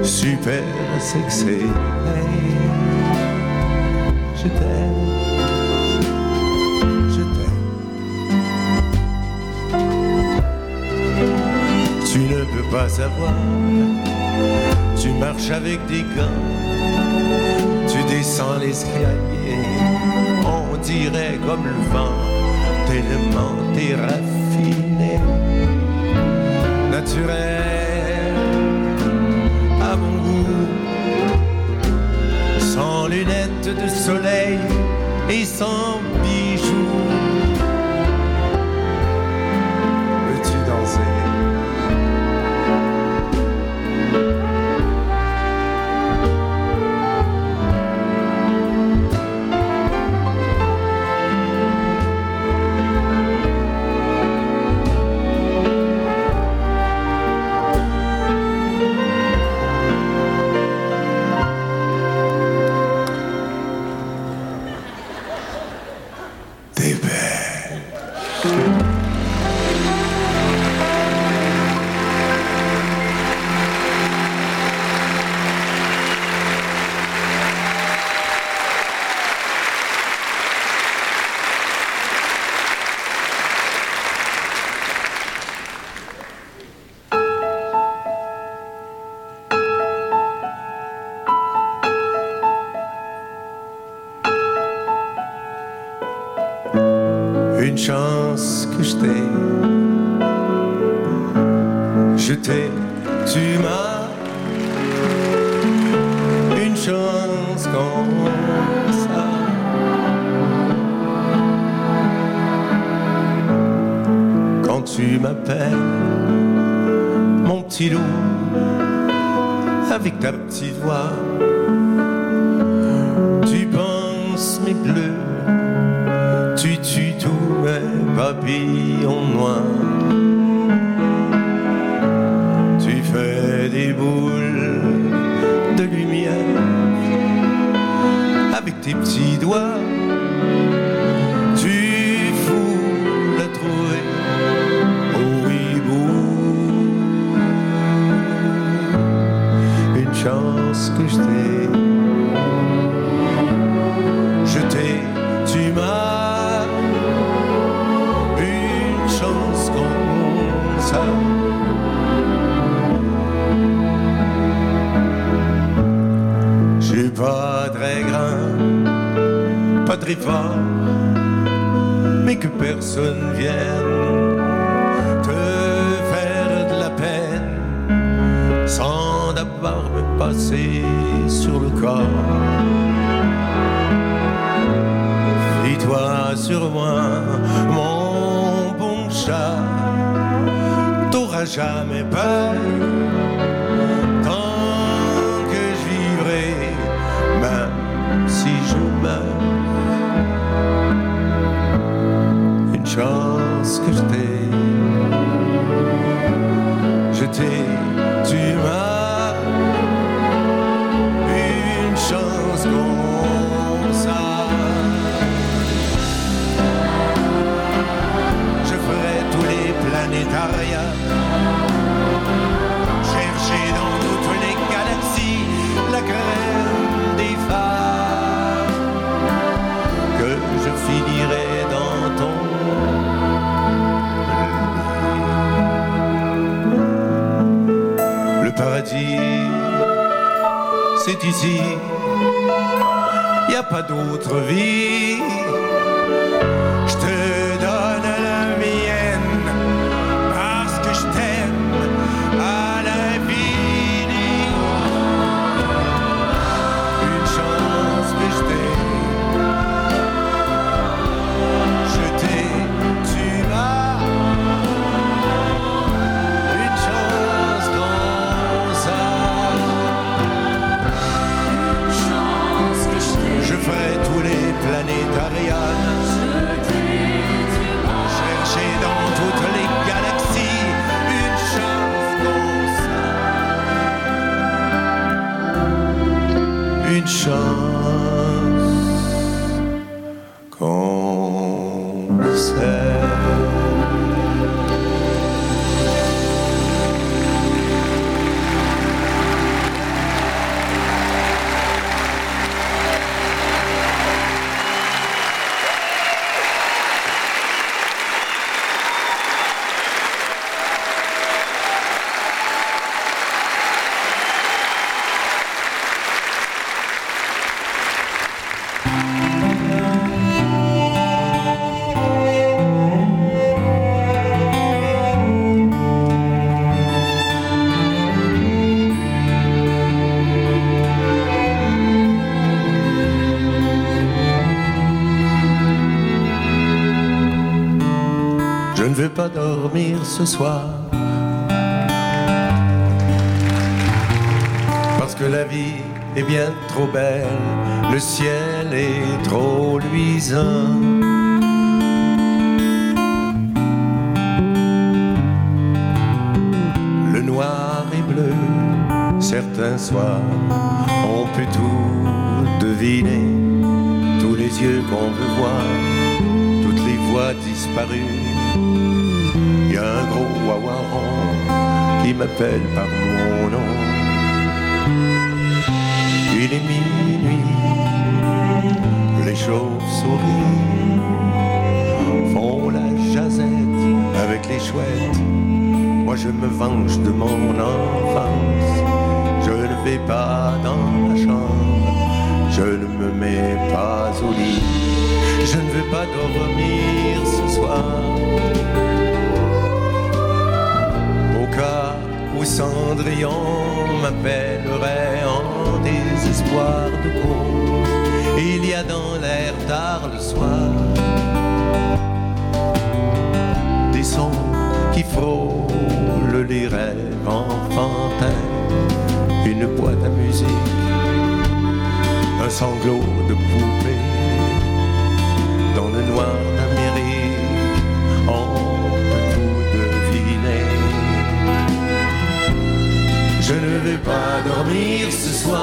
super sexy. je t'aime. je t'aime. Tu ne peux pas savoir, tu marches avec des gants descends l'escalier, on dirait comme le vent, tellement t'es raffiné, naturel, à mon goût, sans lunettes de soleil et sans tes petits doigts. jamais peur. Ce soir. M'appelle par mon nom. Il est minuit, les chauves-souris font la jazette avec les chouettes. Moi je me venge de mon enfance. Je ne vais pas dans ma chambre, je ne me mets pas au lit. Je ne veux pas dormir ce soir. Cas Cendrillon m'appellerait en désespoir de cause, il y a dans l'air tard le soir des sons qui frôlent les rêves enfantins, une boîte à musique, un sanglot de poupée dans le noir d'Amérique, vais pas dormir ce soir.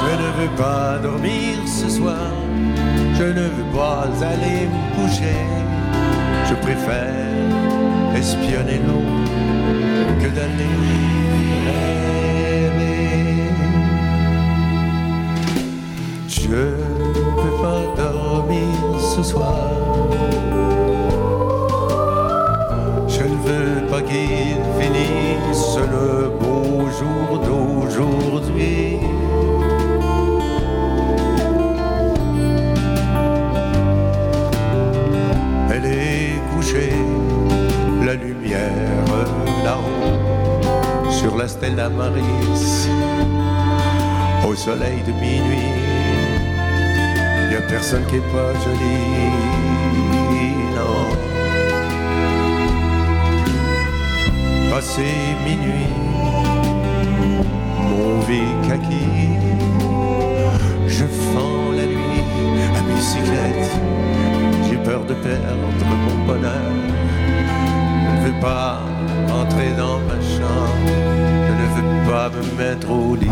Je ne veux pas dormir ce soir. Je ne veux pas aller me coucher. Je préfère espionner l'eau que d'aller rêver. Pas dormir ce soir. Je ne veux pas qu'il finisse le beau jour d'aujourd'hui. Elle est couchée, la lumière là-haut, sur la Stella Maris, au soleil de minuit. Personne qui est pas joli, non. Passé minuit, mon kaki, je fends la nuit à bicyclette. J'ai peur de perdre mon bonheur. Je ne veux pas entrer dans ma chambre. Je ne veux pas me mettre au lit.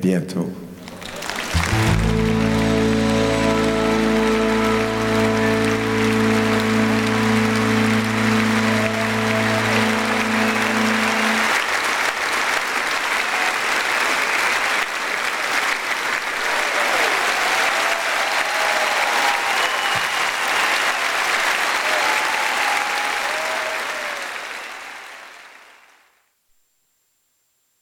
Bientôt.